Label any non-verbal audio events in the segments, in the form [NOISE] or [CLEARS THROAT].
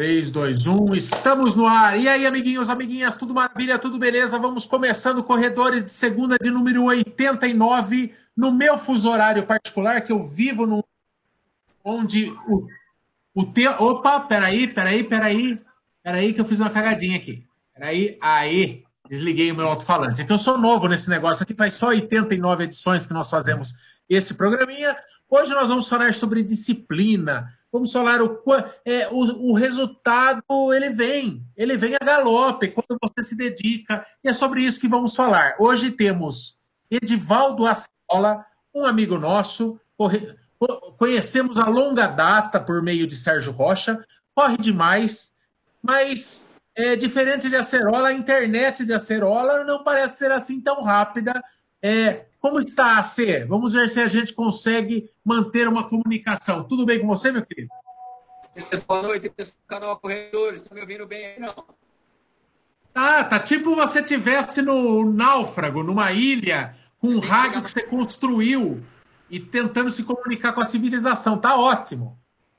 3, 2, 1, estamos no ar. E aí, amiguinhos, amiguinhas, tudo maravilha, tudo beleza? Vamos começando Corredores de Segunda de número 89, no meu fuso horário particular, que eu vivo no. onde o, o teu. Opa, peraí, peraí, peraí. Peraí, que eu fiz uma cagadinha aqui. Peraí, aí. Desliguei o meu alto-falante. É que eu sou novo nesse negócio aqui, faz só 89 edições que nós fazemos esse programinha. Hoje nós vamos falar sobre disciplina Vamos falar o, é, o, o resultado, ele vem, ele vem a galope quando você se dedica, e é sobre isso que vamos falar. Hoje temos Edivaldo Ascola, um amigo nosso, corre, conhecemos a longa data por meio de Sérgio Rocha, corre demais, mas é, diferente de Acerola, a internet de Acerola não parece ser assim tão rápida. É, como está a C? Vamos ver se a gente consegue manter uma comunicação. Tudo bem com você, meu querido? Boa noite, pessoal do canal Corredores. Estão me ouvindo bem aí, não? Tá, tá tipo você tivesse no náufrago, numa ilha, com um rádio que você construiu e tentando se comunicar com a civilização. Tá ótimo.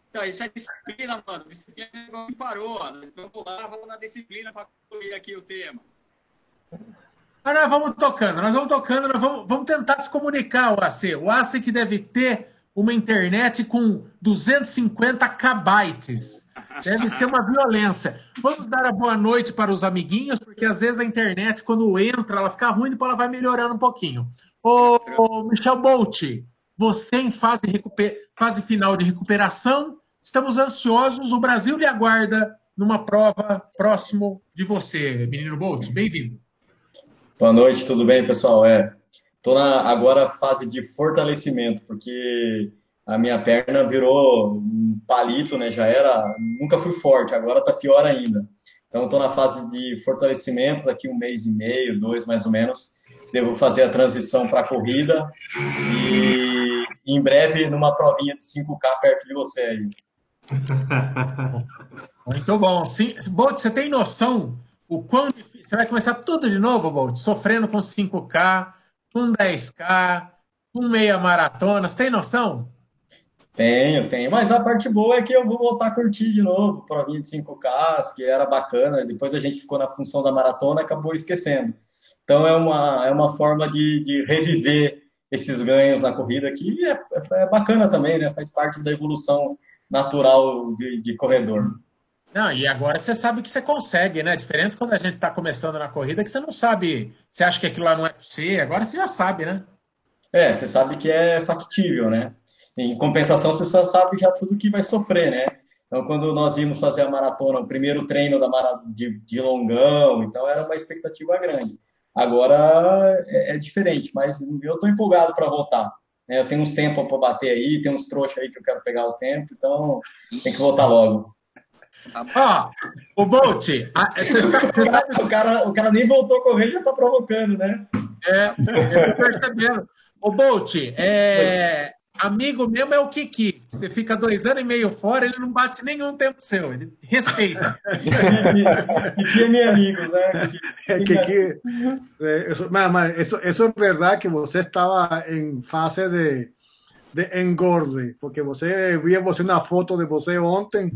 Então, isso é disciplina, mano. Disciplina não me parou. Vamos lá, vamos na disciplina para concluir aqui o tema. Mas nós vamos tocando, nós vamos tocando, nós vamos, vamos tentar se comunicar, o AC. O AC que deve ter uma internet com 250 kbytes. Deve ser uma violência. Vamos dar a boa noite para os amiguinhos, porque às vezes a internet, quando entra, ela fica ruim, depois ela vai melhorando um pouquinho. Ô, ô Michel Bolt, você em fase, fase final de recuperação, estamos ansiosos, o Brasil lhe aguarda numa prova próximo de você, menino Bolt. Bem-vindo. Boa noite, tudo bem, pessoal? É, tô na agora fase de fortalecimento, porque a minha perna virou um palito, né? Já era, nunca fui forte, agora tá pior ainda. Então estou na fase de fortalecimento, daqui um mês e meio, dois mais ou menos, devo fazer a transição para corrida e em breve numa provinha de 5K perto de você aí. [LAUGHS] Muito bom. Sim, você tem noção o quão. Você vai começar tudo de novo, Bolt, sofrendo com 5K, com 10K, com meia maratona. Você tem noção? Tenho, tenho. Mas a parte boa é que eu vou voltar a curtir de novo, provinha de 5K, que era bacana. Depois a gente ficou na função da maratona acabou esquecendo. Então é uma, é uma forma de, de reviver esses ganhos na corrida que é, é, bacana também, né? Faz parte da evolução natural de, de corredor. Não, e agora você sabe que você consegue, né? Diferente quando a gente está começando na corrida, que você não sabe, você acha que aquilo lá não é para você, agora você já sabe, né? É, você sabe que é factível, né? Em compensação, você só sabe já tudo que vai sofrer, né? Então, quando nós íamos fazer a maratona, o primeiro treino da mara... de, de longão, então era uma expectativa grande. Agora é, é diferente, mas eu estou empolgado para voltar. É, eu tenho uns tempos para bater aí, tem uns trouxas aí que eu quero pegar o tempo, então tem que voltar logo. Ó, o Bolt, você [LAUGHS] sabe, sabe... O, cara, o cara nem voltou a correr já tá provocando, né? É, eu tô percebendo. O Bolt, é, amigo mesmo é o Kiki. Você fica dois anos e meio fora, ele não bate nenhum tempo seu, ele respeita. [LAUGHS] Kiki é meu amigo, né? É, Kiki, é, isso, mas, mas isso, isso é verdade que você estava em fase de de engorde, porque você via você na foto de você ontem,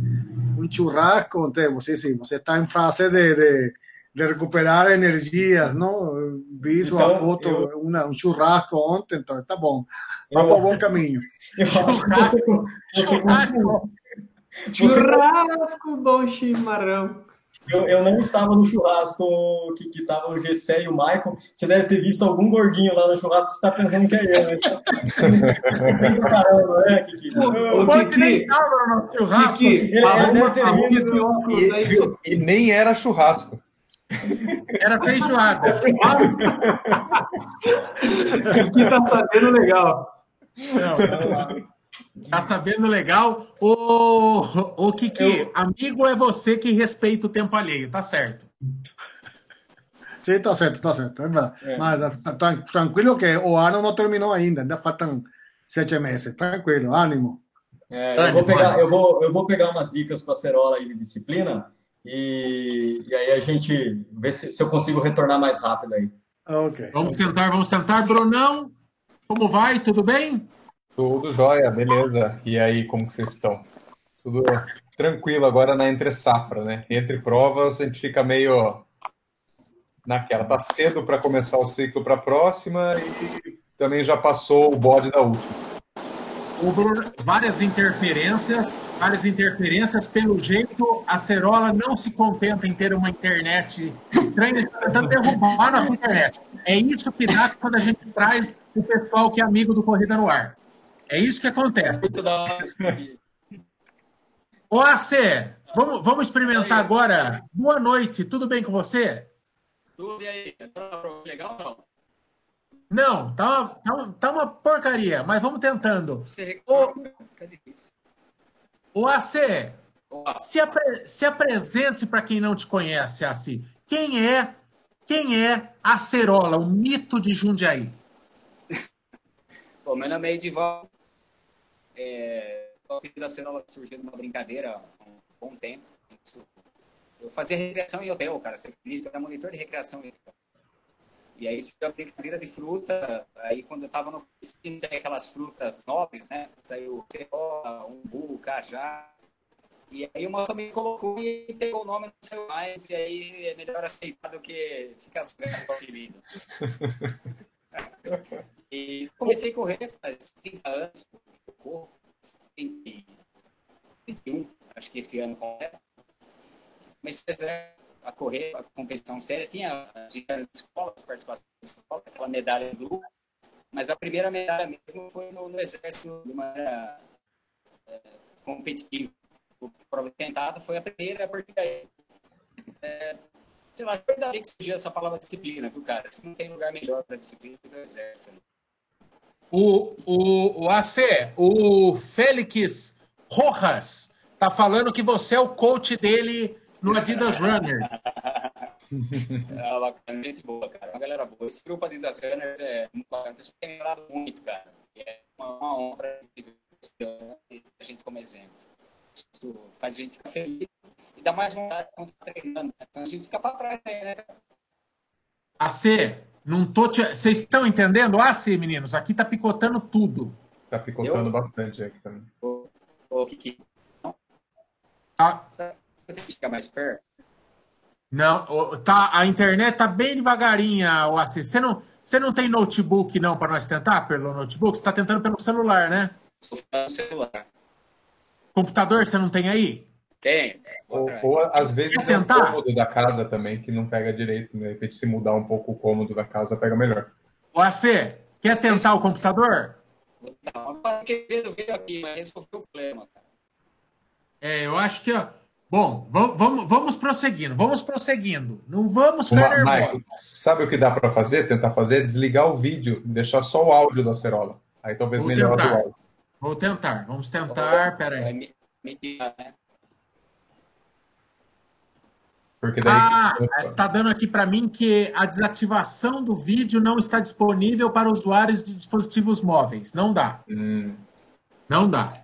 um churrasco, então você sim, você está em fase de, de, de, recuperar energias, não? Vi sua então, foto, eu... uma, um churrasco ontem, então tá bom, vai para o bom caminho. [LAUGHS] Churrasco, [LAUGHS] churrasco, churrasco, bom chimarrão. Eu, eu não estava no churrasco que, que tava o Gessé e o Michael. Você deve ter visto algum gordinho lá no churrasco que você está pensando que é eu, né? [LAUGHS] Caramba, né, Kiki? O Kiki nem tava no nosso churrasco. Kiki, ele, ele deve ter visto. E, e nem era churrasco. Era feijoada. [LAUGHS] Kiki tá sabendo legal. Não, vamos lá. Tá sabendo legal? Ô, ô Kiki, eu... amigo é você que respeita o tempo alheio, tá certo. Sim, tá certo, tá certo. É Mas tá, tá, tranquilo que o ano não terminou ainda, ainda faltam sete meses. Tranquilo, ânimo. É, eu, vou pegar, eu, vou, eu vou pegar umas dicas com a Cerola aí de disciplina e, e aí a gente vê se, se eu consigo retornar mais rápido aí. Ok. Vamos tentar, vamos tentar. Brunão, como vai? Tudo bem? Tudo jóia, beleza. E aí, como que vocês estão? Tudo tranquilo agora na entre safra, né? Entre provas a gente fica meio naquela. Tá cedo para começar o ciclo para a próxima e também já passou o bode da última. Bruno, várias interferências, várias interferências. Pelo jeito, a Cerola não se contenta em ter uma internet estranha, está tentando derrubar a nossa internet. É isso que dá quando a gente traz o pessoal que é amigo do Corrida no Ar. É isso que acontece. Muito da hora. Ô, AC, vamos, vamos experimentar agora. Boa noite, tudo bem com você? Tudo e aí? Tá legal ou não? Não, tá uma, tá, um- tá uma porcaria, mas vamos tentando. Difícil. Ô, AC, se, apre- se apresente para quem não te conhece, AC. Quem é, quem é a Cerola, o mito de Jundiaí? [LAUGHS] Bom, meu nome é Edivaldo. É, o apelido da Cerola surgiu numa brincadeira há um bom tempo. Eu fazia recreação em hotel, cara. Acredita? Eu era monitor de recreação em hotel. E aí surgiu a brincadeira de fruta. Aí quando eu tava no piscina, saiu aquelas frutas nobres, né? Saiu cerola, umbu, cajá. E aí moto me colocou e pegou o nome, não saiu mais. E aí é melhor aceitar do que ficar com o apelido. [LAUGHS] E comecei a correr faz 30 anos que eu corro. 20, 21, acho que esse ano completo. Comecei a correr, a competição séria. Tinha as gincanas de escola, as participações da escola, aquela medalha do. Mas a primeira medalha mesmo foi no, no exército, de maneira é, competitiva. O prova tentado foi a primeira, porque aí, é, sei lá, foi daí que surgiu essa palavra disciplina, viu, cara? Não tem lugar melhor para disciplina do exército. O, o, o AC, o Félix Rojas, tá falando que você é o coach dele no Adidas Runner. [LAUGHS] É bacana, gente boa, cara. Uma galera boa. Esse grupo de das Runners é muito bacana. Isso tem melhorado muito, cara. E é uma, uma honra a gente como exemplo. Isso faz a gente ficar feliz e dá mais vontade quando tá treinando. né? Então a gente fica pra trás aí, né? AC, não tô te... Vocês estão entendendo? AC, meninos, aqui tá picotando tudo. Tá picotando Eu? bastante aqui também. Ô, ô Kiki, Ah, tenho que chegar mais perto. não, tá, a internet tá bem devagarinha, o. Você não, você não tem notebook não para nós tentar pelo notebook? Você tá tentando pelo celular, né? Tô falando no celular. Computador você não tem aí? Tem. Ou, ou às vezes Quer é o cômodo da casa também, que não pega direito. né? De repente, se mudar um pouco o cômodo da casa, pega melhor. O AC, quer tentar o computador? Não, querendo ver aqui, mas esse foi o problema, cara. É, eu acho que, ó. Bom, vamos, vamos, vamos prosseguindo, vamos prosseguindo. Não vamos Uma, ficar nervosos. Michael, sabe o que dá para fazer? Tentar fazer? Desligar o vídeo, deixar só o áudio da cerola. Aí talvez Vou melhore tentar. o áudio. Vou tentar, vamos tentar, peraí. Vai me, me tirar, né? Porque daí. Ah, tá dando aqui para mim que a desativação do vídeo não está disponível para usuários de dispositivos móveis. Não dá, Hum, não dá.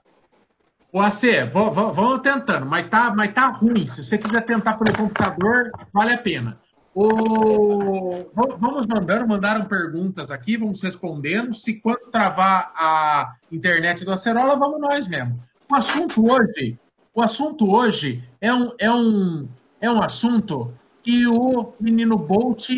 O AC, vamos tentando, mas tá, mas tá ruim. Se você quiser tentar pelo computador, vale a pena. O... va- Vamos mandando, mandaram perguntas aqui, vamos respondendo. Se quando travar a internet do Acerola, vamos nós mesmo. O assunto hoje, o assunto hoje é um, é um, é um assunto que o menino Bolt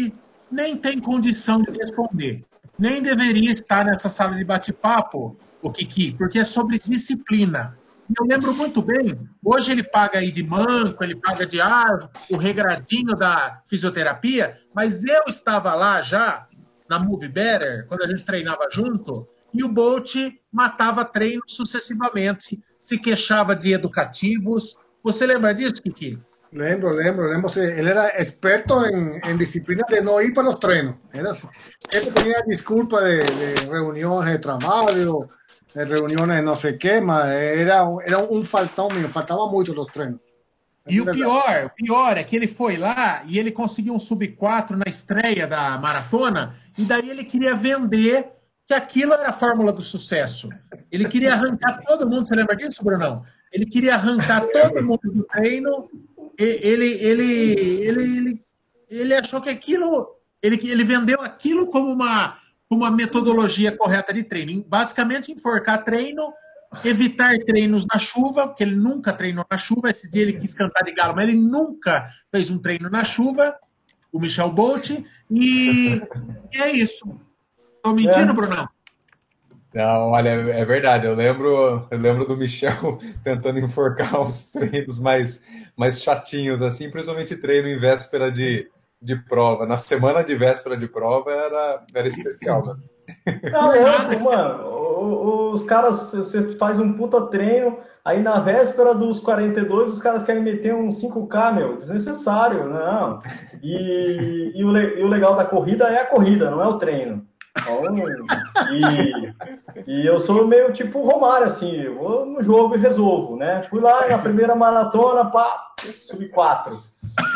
nem tem condição de responder. Nem deveria estar nessa sala de bate-papo, o Kiki, porque é sobre disciplina. Eu lembro muito bem, hoje ele paga aí de manco, ele paga de ah, o regradinho da fisioterapia, mas eu estava lá já, na Move Better, quando a gente treinava junto, e o Bolt matava treinos sucessivamente, se queixava de educativos. Você lembra disso, Kiki? Lembro, lembro, lembro. sí, Él era experto en, en disciplinas de no ir para los trenos. Era, él tenía disculpas de, de reuniones de trabajo, de reuniones de no sé qué, más. Era, era un faltón mío, faltaba mucho los trenos. E o pior, o pior é que ele foi lá e ele conseguiu um sub-4 na estreia da maratona, e daí ele queria vender que aquilo era a fórmula do sucesso. Ele queria arrancar todo mundo, você lembra disso, Brunão? Ele queria arrancar [LAUGHS] todo mundo do treino, ele, ele, ele, ele, ele achou que aquilo. Ele, ele vendeu aquilo como uma, uma metodologia correta de treino. Basicamente, enforcar treino evitar treinos na chuva, porque ele nunca treinou na chuva. Esse dia ele quis cantar de galo, mas ele nunca fez um treino na chuva. O Michel Bolt. E, e é isso. Estou mentindo, é. Brunão? Não, olha, é verdade. Eu lembro, eu lembro do Michel [LAUGHS] tentando enforcar os treinos mais, mais chatinhos, assim, principalmente treino em véspera de, de prova. Na semana de véspera de prova era, era especial, mano. Não, é, mano, os caras, você faz um puta treino, aí na véspera dos 42, os caras querem meter um 5K, meu, desnecessário, não. E, e, o, e o legal da corrida é a corrida, não é o treino. E, e eu sou meio tipo Romário, assim, eu vou no jogo e resolvo, né? Fui lá na primeira maratona, pá, subi quatro.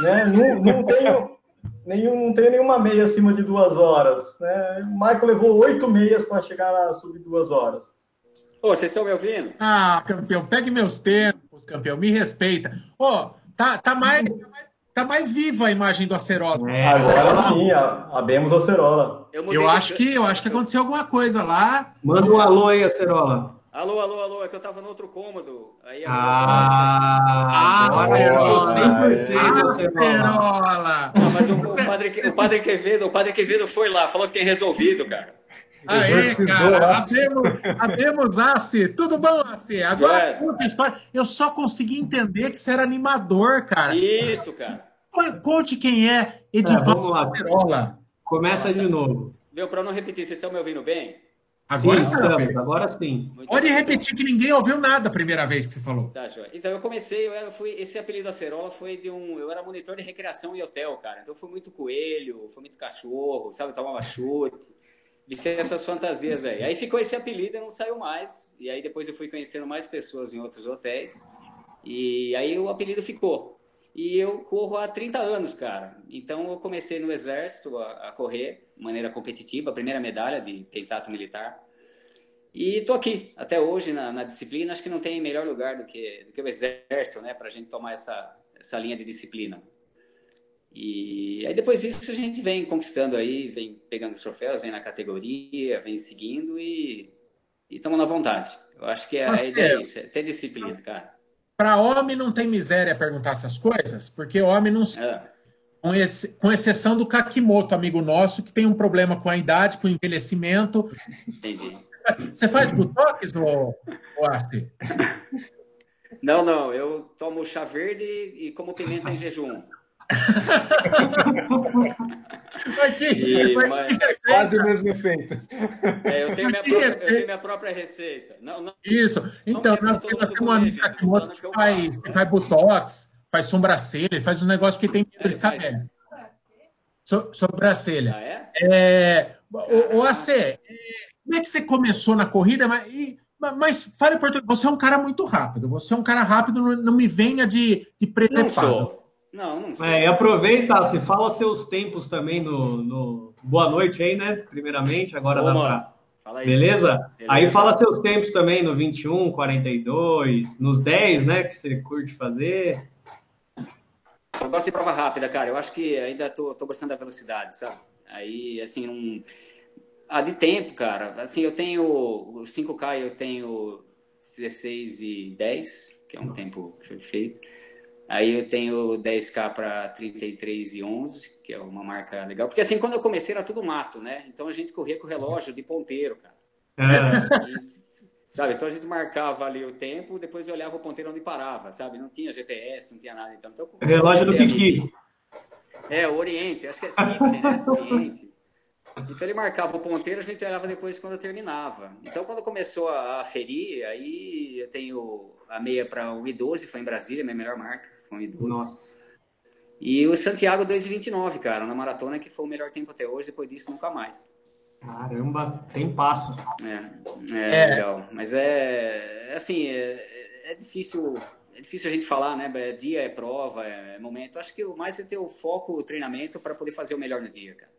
Né? Não, não tenho nenhum, não tenho nenhuma meia acima de duas horas. Né? O Michael levou oito meias para chegar a subir duas horas. Ô, vocês estão me ouvindo? Ah, campeão, pegue meus tempos, campeão, me respeita. Ô, tá, tá mais. Tá mais viva a imagem do Acerola. É, agora sim, abemos o Acerola. Eu, eu acho que eu acho que aconteceu alguma coisa lá. Manda um alô aí, Acerola. Alô, alô, alô, é que eu tava no outro cômodo. Aí ah, Acerola! Acerola! Não, mas o, o, padre, o Padre Quevedo, o Padre Quevedo foi lá, falou que tem resolvido, cara. Aê, cara, abemos, abemos Ace. Tudo bom, Ace? Agora é. conta a história. Eu só consegui entender que você era animador, cara. Isso, cara. Conte quem é Edivaldo é, Acerola. Começa de novo. Deu para não repetir, vocês estão me ouvindo bem? Agora sim, estamos, agora sim. Muito Pode bem. repetir que ninguém ouviu nada a primeira vez que você falou. Tá, joia. Então eu comecei, eu fui, esse apelido Acerola foi de um. Eu era monitor de recreação e hotel, cara. Então foi muito coelho, foi muito cachorro, sabe? Eu tomava chute. Vicei essas fantasias aí. Aí ficou esse apelido e não saiu mais. E aí depois eu fui conhecendo mais pessoas em outros hotéis. E aí o apelido ficou. E eu corro há 30 anos, cara. Então eu comecei no exército a, a correr de maneira competitiva, a primeira medalha de tentato militar. E tô aqui até hoje na, na, disciplina. Acho que não tem melhor lugar do que, do que o exército, né, para a gente tomar essa, essa linha de disciplina. E aí depois disso a gente vem conquistando aí, vem pegando os troféus, vem na categoria, vem seguindo e estamos na vontade. Eu acho que é, a ideia é isso, é ter disciplina, cara. Para homem não tem miséria perguntar essas coisas, porque homem não. É. Com, esse, com exceção do Kakimoto, amigo nosso, que tem um problema com a idade, com o envelhecimento. Entendi. Você faz botox, Arce? Não, não. Eu tomo chá verde e como pimenta em jejum. Mas que, e, mas, é quase o mesmo efeito. É, eu, tenho minha própria, eu tenho minha própria receita. Não, não, Isso. Então, não nós, nós temos um amigo que, que, faz, que faz botox, faz sobrancelha, faz uns negócios que tem que ficar velho. So, sobrancelha. Ah, é? é o, o AC, é, como é que você começou na corrida? Mas, e, mas fale português, você é um cara muito rápido. Você é um cara rápido, não, não me venha de, de presepada. Não. Não, sei. É, e aproveita, se fala seus tempos também no, no, Boa noite aí, né? Primeiramente, agora Ô, dá pra... Fala aí. Beleza? Beleza? Aí fala seus tempos também no 21, 42, nos 10, né? Que você curte fazer. Eu gosto de prova rápida, cara. Eu acho que ainda tô, tô gostando da velocidade, sabe? Aí, assim, um... Ah, de tempo, cara. Assim, eu tenho o 5K, eu tenho 16 e 10, que é um tempo perfeito. Aí eu tenho 10K para 33 e 11, que é uma marca legal. Porque assim, quando eu comecei era tudo mato, né? Então a gente corria com o relógio de ponteiro, cara. É. E, sabe? Então a gente marcava ali o tempo, depois eu olhava o ponteiro onde parava, sabe? Não tinha GPS, não tinha nada. Então, então relógio do Piqui. É, o Oriente, acho que é Citizen, né? Oriente. Então ele marcava o ponteiro, a gente olhava depois quando terminava. Então quando começou a, a ferir, aí eu tenho a meia para 1,12, foi em Brasília, minha melhor marca foi 1,12. Nossa. E o Santiago 2,29, cara, na maratona, que foi o melhor tempo até hoje, depois disso nunca mais. Caramba, tem passo. É, é, é. legal. Mas é, é assim, é, é, difícil. É difícil a gente falar, né? É dia é prova, é momento. Acho que o mais é ter o foco, o treinamento para poder fazer o melhor no dia, cara.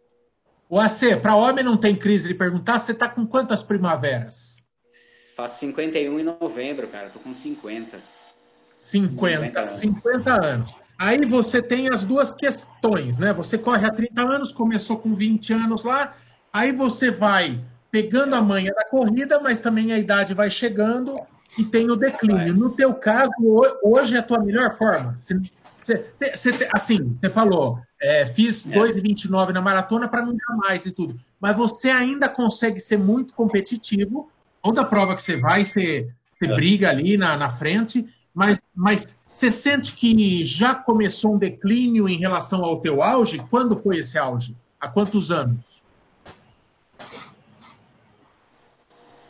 O AC, para homem não tem crise de perguntar, você tá com quantas primaveras? Faço 51 em novembro, cara. Tô com 50. 50, 50 anos. Aí você tem as duas questões, né? Você corre há 30 anos, começou com 20 anos lá, aí você vai pegando a manha da corrida, mas também a idade vai chegando e tem o declínio. No teu caso, hoje é a tua melhor forma? Você, você, assim, você falou, é, fiz é. 2,29 na maratona para não dar mais e tudo, mas você ainda consegue ser muito competitivo. Toda prova que você vai, você, você é. briga ali na, na frente, mas, mas você sente que já começou um declínio em relação ao teu auge? Quando foi esse auge? Há quantos anos?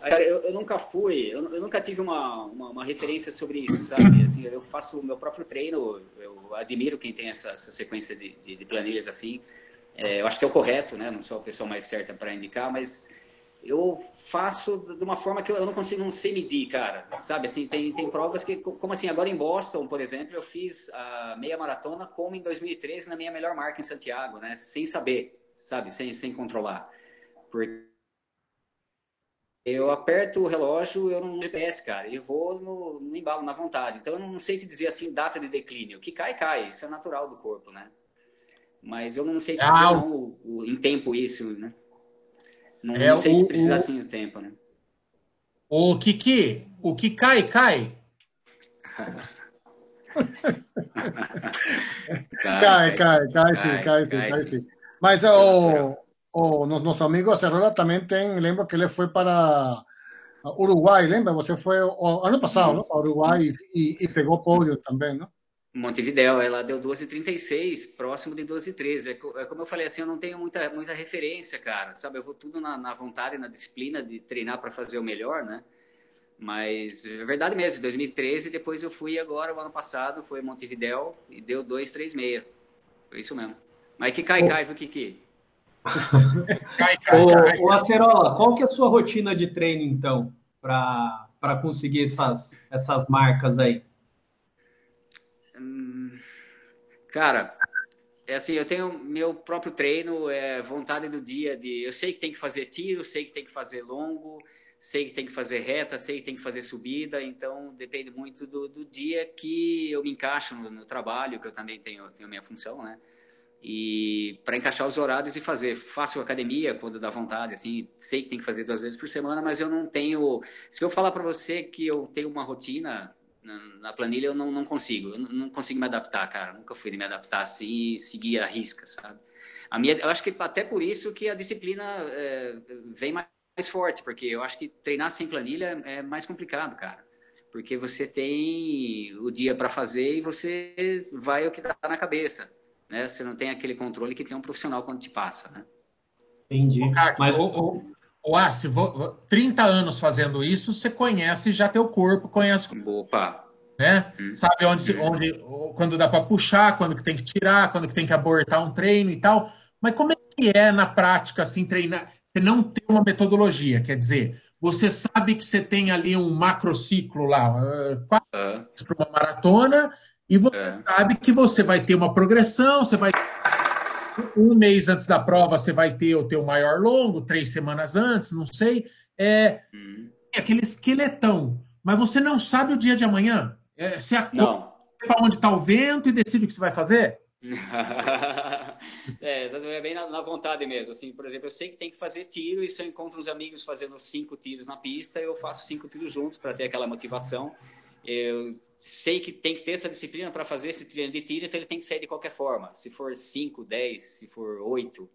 Eu, eu nunca fui, eu, eu nunca tive uma, uma, uma, referência sobre isso, sabe? [CLEARS THROAT] Assim, eu faço o meu próprio treino, eu admiro quem tem essa, essa sequência de, de, de, planilhas assim. É, eu acho que é o correto, né? Não sou a pessoa mais certa para indicar, mas eu faço de uma forma que eu não consigo, não sei medir, cara. Sabe, assim, tem, tem provas que, como assim, agora em Boston, por exemplo, eu fiz a meia maratona como em 2013 na minha melhor marca em Santiago, né? Sem saber, sabe? Sem, sem controlar. Porque eu aperto o relógio, eu não GPS, cara, e vou no, no, embalo, na vontade. Então eu não sei te dizer assim, data de declínio. O que cai, cai. Isso é natural do corpo, né? Mas eu não sei te dizer ah, não, o, o, em tempo isso, né? Não, é, não sei o, te precisar o, assim o tempo, né? O Kiki, o que cai, cai. [LAUGHS] cai, cai, cai, cai, sim, cai, sim, cai, sim. Mas o o nosso amigo Cerrola também tem, lembro que ele foi para Uruguai, lembra? Você foi ano passado, não? Para Uruguai e, e pegou pódio também, não? Montevidéu, ela deu 12,36, próximo de 12,13. É, é como eu falei, assim, eu não tenho muita, muita referência, cara, sabe? Eu vou tudo na, na vontade, na disciplina de treinar para fazer o melhor, né? Mas é verdade mesmo, 2013, depois eu fui agora, o ano passado, foi Montevidéu e deu 2,36. Foi isso mesmo. Mas que cai, cai, viu, Kiki? [LAUGHS] cai, cai, ô, ô, Acerola, qual que é a sua rotina de treino, então, para conseguir essas, essas marcas aí? Hum, cara, é assim, eu tenho meu próprio treino, é vontade do dia de... Eu sei que tem que fazer tiro, sei que tem que fazer longo, sei que tem que fazer reta, sei que tem que fazer subida, então depende muito do, do dia que eu me encaixo no, no trabalho, que eu também tenho, tenho minha função, né? e para encaixar os horários e fazer. Faço academia quando dá vontade, assim, sei que tem que fazer duas vezes por semana, mas eu não tenho. Se eu falar para você que eu tenho uma rotina na, na planilha, eu não, não consigo. Eu não consigo me adaptar, cara. Nunca fui de me adaptar assim e seguir a risca, sabe? A minha, eu acho que até por isso que a disciplina é, vem mais, mais forte, porque eu acho que treinar sem planilha é mais complicado, cara porque você tem o dia para fazer e você vai o que dá na cabeça né? Você não tem aquele controle que tem um profissional quando te passa, né? Entendi. O, Mas o, o, o ah, se vou, 30 anos fazendo isso, você conhece já teu corpo, conhece. Opa. Né? Hum. Sabe onde, hum. onde quando dá para puxar, quando que tem que tirar, quando que tem que abortar um treino e tal. Mas como é que é na prática assim treinar? Você não tem uma metodologia, quer dizer, você sabe que você tem ali um macrociclo lá, quatro uh. para uma maratona, e você é. sabe que você vai ter uma progressão, você vai. Um mês antes da prova, você vai ter o teu maior longo, três semanas antes, não sei. É hum. aquele esqueletão. Mas você não sabe o dia de amanhã. É, você acorda para onde está o vento e decide o que você vai fazer. [LAUGHS] é, é bem na, na, vontade mesmo. Assim, por exemplo, eu sei que tem que fazer tiro e se eu encontro uns amigos fazendo cinco tiros na pista, eu faço cinco tiros juntos para ter aquela motivação. Eu sei que tem que ter essa disciplina para fazer esse treino de tiro, então ele tem que sair de qualquer forma. Se for 5, 10, se for 8.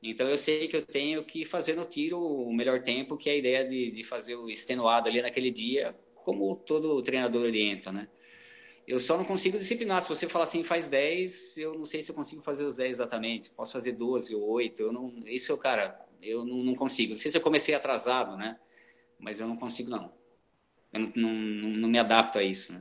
Então eu sei que eu tenho que fazer no tiro o melhor tempo, que é a ideia de, de fazer o extenuado ali naquele dia, como todo treinador orienta, né? Eu só não consigo disciplinar. Se você falar assim, faz 10, eu não sei se eu consigo fazer os 10 exatamente. Posso fazer 12 ou 8. Eu não, isso, cara, eu não, não consigo. Não sei se eu comecei atrasado, né? Mas eu não consigo, não. Eu não, não, não me adapto a isso. Né?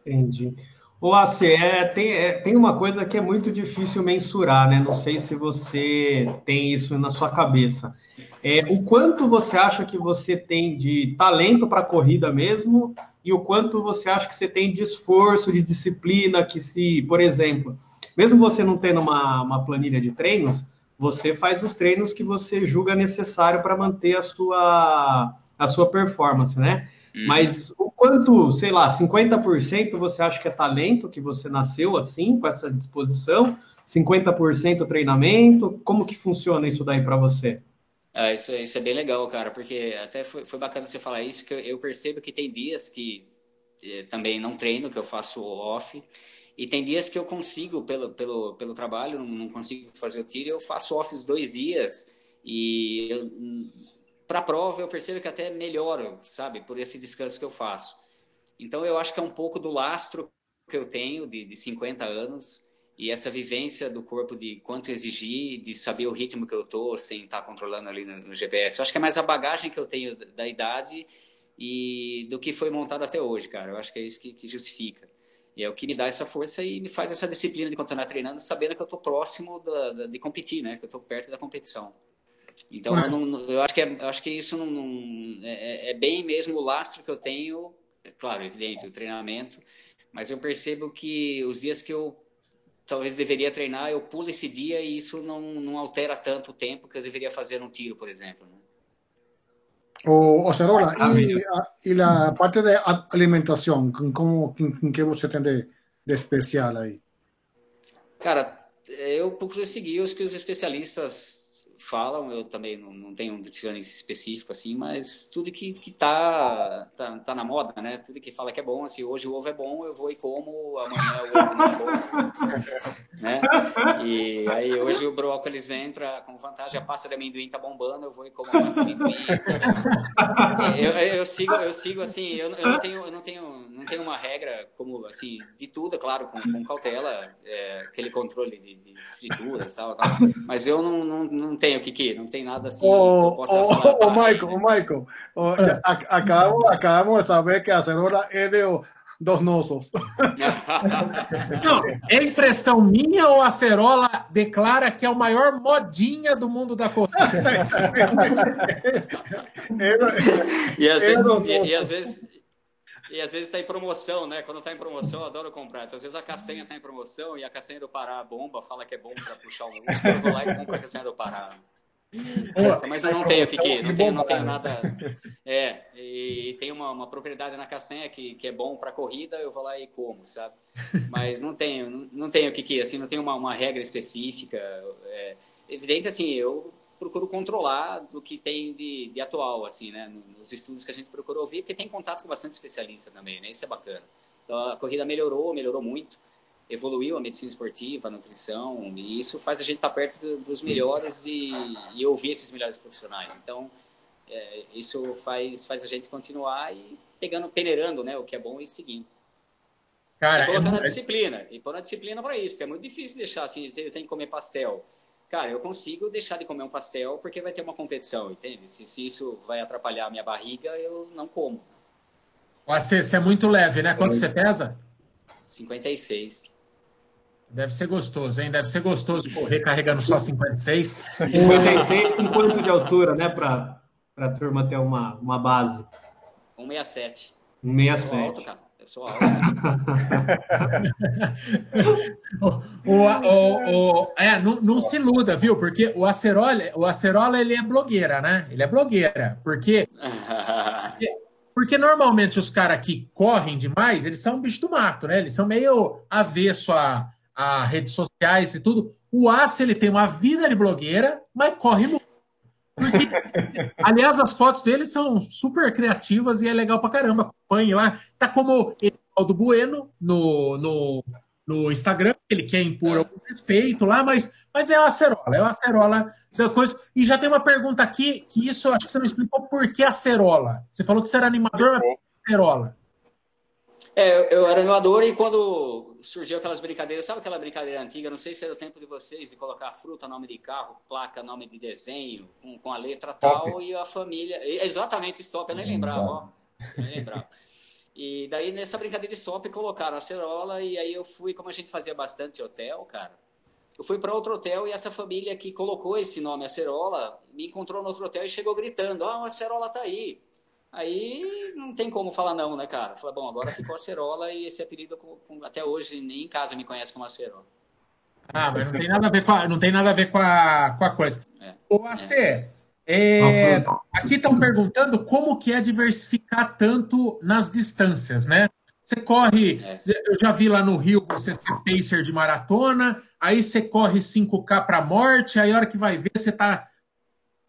Entendi. O AC, é, tem, é, tem uma coisa que é muito difícil mensurar, né? Não sei se você tem isso na sua cabeça. É, o quanto você acha que você tem de talento para corrida mesmo e o quanto você acha que você tem de esforço, de disciplina, que se, por exemplo, mesmo você não tendo uma, uma planilha de treinos, você faz os treinos que você julga necessário para manter a sua a sua performance, né? Uhum. Mas o quanto, sei lá, 50% você acha que é talento, que você nasceu assim, com essa disposição? 50% treinamento? Como que funciona isso daí para você? Ah, isso, isso é bem legal, cara, porque até foi, foi bacana você falar isso, que eu, eu percebo que tem dias que eh, também não treino, que eu faço off, e tem dias que eu consigo, pelo, pelo, pelo trabalho, não, não consigo fazer o tiro, eu faço off os dois dias, e para a prova eu percebo que até melhoro, sabe, por esse descanso que eu faço. Então eu acho que é um pouco do lastro que eu tenho de, de 50 anos, e essa vivência do corpo de quanto exigir, de saber o ritmo que eu tô sem estar tá controlando ali no, no, GPS. Eu acho que é mais a bagagem que eu tenho da idade e do que foi montado até hoje, cara. Eu acho que é isso que, que justifica. E é o que me dá essa força e me faz essa disciplina de continuar treinando, sabendo que eu tô próximo da, da, de competir, né? Que eu tô perto da competição. Então, Mas... eu, não, eu, acho que é, eu acho que isso não, não é, é, bem mesmo o lastro que eu tenho, é claro, evidente, o treinamento, mas eu percebo que os dias que eu talvez deveria treinar, eu pulo esse dia e isso não, não altera tanto o tempo que eu deveria fazer no tiro, por exemplo. Né? O, Cerola, e, e a parte de alimentação, como, em que você tem de, de especial aí? Cara, eu procuro seguir os que os especialistas falam, eu também não, não tenho um nutricionista específico assim, mas tudo que, que tá, tá, tá, na moda, né? Tudo que fala que é bom, assim, hoje o ovo é bom, eu vou e como, amanhã o ovo não é bom, [LAUGHS] né? E aí hoje o brócolis entra com vantagem, a pasta de amendoim tá bombando, eu vou e como a pasta de amendoim, eu, eu, sigo, eu sigo assim, eu, eu, não tenho, eu não tenho, tenho uma regra como, assim, de tudo, é claro, com, com cautela, é, aquele controle de, de frituras e tal, tal, mas eu não, não, não tenho o Kiki, não tem nada assim. O, o, o Michael, o Michael, o, acabamos, acabamos de saber que a cenoura é de dos nossos. [LAUGHS] Não, é impressão minha ou a Cerola declara que é o maior modinha do mundo da corrida? [LAUGHS] e, às vezes, e, e, às vezes, e às vezes está em promoção, né? Quando está em promoção, eu adoro comprar. Então, às vezes a castanha está em promoção e a castanha do Pará bomba, fala que é bom para puxar o músculo, eu vou lá e compro a castanha do Pará. Mas eu não tenho, Kiki, não tenho, não tenho nada. É, e tem uma, uma propriedade na castanha que, que é bom para corrida, eu vou lá e como, sabe? Mas não tenho, não, não tenho, Kiki, assim, não tenho uma, uma regra específica. É, evidente, assim, eu procuro controlar do que tem de, de atual, assim, né? Nos estudos que a gente procurou ouvir, porque tem contato com bastante especialista também, né? Isso é bacana. Então, a corrida melhorou, melhorou muito, evoluiu a medicina esportiva, a nutrição, e isso faz a gente estar perto do, dos melhores e, e, ouvir esses melhores profissionais. Então, é, isso faz, faz a gente continuar e pegando, peneirando, né? O que é bom e seguindo. Cara, e colocando é... a disciplina. E pondo a disciplina para isso, porque é muito difícil deixar assim, eu tenho que comer pastel cara, eu consigo deixar de comer um pastel porque vai ter uma competição, entende? Se, se isso vai atrapalhar a minha barriga, eu não como. Você, você é muito leve, né? Quanto você pesa? 56. Deve ser gostoso, hein? Deve ser gostoso correr carregando só 56. 56 com quanto de altura, né? Para a turma ter uma, uma base. 167. 167. Eu alto, cara sou alto. [LAUGHS] o, o, o, é, não, não, se iluda, viu? Porque o Acerola, o Acerola ele é blogueira, né? Ele é blogueira. Porque, [LAUGHS] porque normalmente os caras que correm demais, eles são bicho do mato, né? Eles são meio avesso a, a redes sociais e tudo. O Ace, ele tem uma vida de blogueira, mas corre muito. Porque, aliás, as fotos dele são super criativas e é legal pra caramba. Acompanhe lá. Tá como o do Bueno no, no, no Instagram, ele quer impor algum respeito lá, mas, mas é a acerola, é a acerola da coisa. E já tem uma pergunta aqui, que isso acho que você não explicou por que acerola. Você falou que você era animador, mas por que acerola? É, eu era animador e quando surgiu aquelas brincadeiras, sabe aquela brincadeira antiga? Não sei se era o tempo de vocês de colocar fruta, nome de carro, placa, nome de desenho, com, com a letra stop. tal e a família. Exatamente, stop, eu nem lembrava, ó. Nem lembrava. E daí nessa brincadeira de stop colocaram a cerola e aí eu fui, como a gente fazia bastante hotel, cara. Eu fui para outro hotel e essa família que colocou esse nome, Acerola, me encontrou no outro hotel e chegou gritando: Ah, a Acerola tá aí. Aí não tem como falar não, né, cara? Falei, bom, agora ficou Acerola e esse apelido com, com, até hoje nem em casa me conhece como Acerola. Ah, mas não tem nada a ver com a, não tem nada a, ver com a, com a coisa. É. Ô, AC, é. É, aqui estão perguntando como que é diversificar tanto nas distâncias, né? Você corre, é. eu já vi lá no Rio você ser pacer de maratona, aí você corre 5K para morte, aí a hora que vai ver você está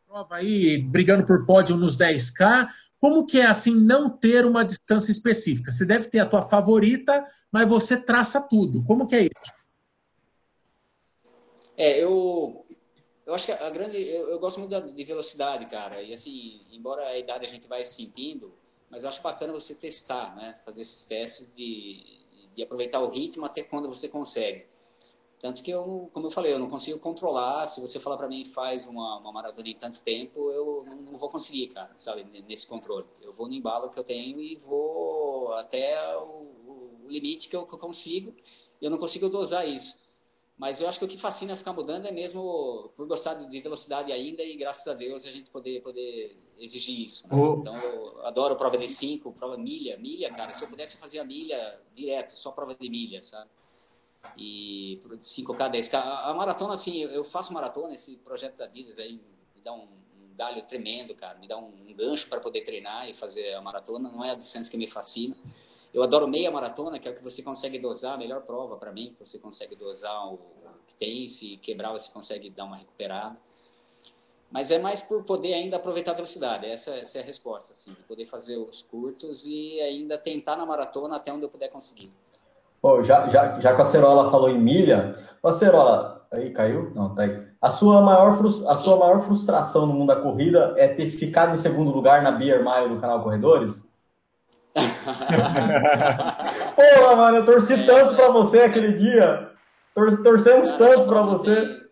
prova aí, brigando por pódio nos 10K. Como que é assim não ter uma distância específica? Você deve ter a tua favorita, mas você traça tudo. Como que é isso? É, eu eu acho que a grande eu, eu gosto muito de velocidade, cara. E assim, embora a idade a gente vai sentindo, mas eu acho bacana você testar, né? Fazer esses testes de, de aproveitar o ritmo até quando você consegue. Tanto que eu, como eu falei, eu não consigo controlar. Se você falar para mim faz uma, uma maratona em tanto tempo, eu não, não, vou conseguir, cara, sabe, nesse controle. Eu vou no embalo que eu tenho e vou até o, o limite que eu, que eu consigo. Eu não consigo dosar isso. Mas eu acho que o que fascina ficar mudando é mesmo por gostar de velocidade ainda e graças a Deus a gente poder, poder exigir isso. Né? Oh. Então eu adoro prova de 5, prova milha. Milha, cara, se eu pudesse eu fazia milha direto, só prova de milha, sabe? E 5K, 10K. A, maratona, assim, eu, faço maratona, esse projeto da Adidas aí me dá um, um galho tremendo, cara. Me dá um, um gancho para poder treinar e fazer a maratona. Não é a distância que me fascina. Eu adoro meia maratona, que é o que você consegue dosar, a melhor prova para mim, que você consegue dosar o que tem, se quebrar você consegue dar uma recuperada. Mas é mais por poder ainda aproveitar a velocidade, essa, essa é a resposta, assim, de poder fazer os curtos e ainda tentar na maratona até onde eu puder conseguir. Pô, já, já, já que a Cerola falou em milha, a Cerola, aí caiu? Não, tá aí. A sua, maior, a sua maior frustração no mundo da corrida é ter ficado em segundo lugar na Beer Mile do canal Corredores? [LAUGHS] Porra, mano, eu torci é, tanto para você aquele dia. Tor torcemos cara, tanto para você. Tem...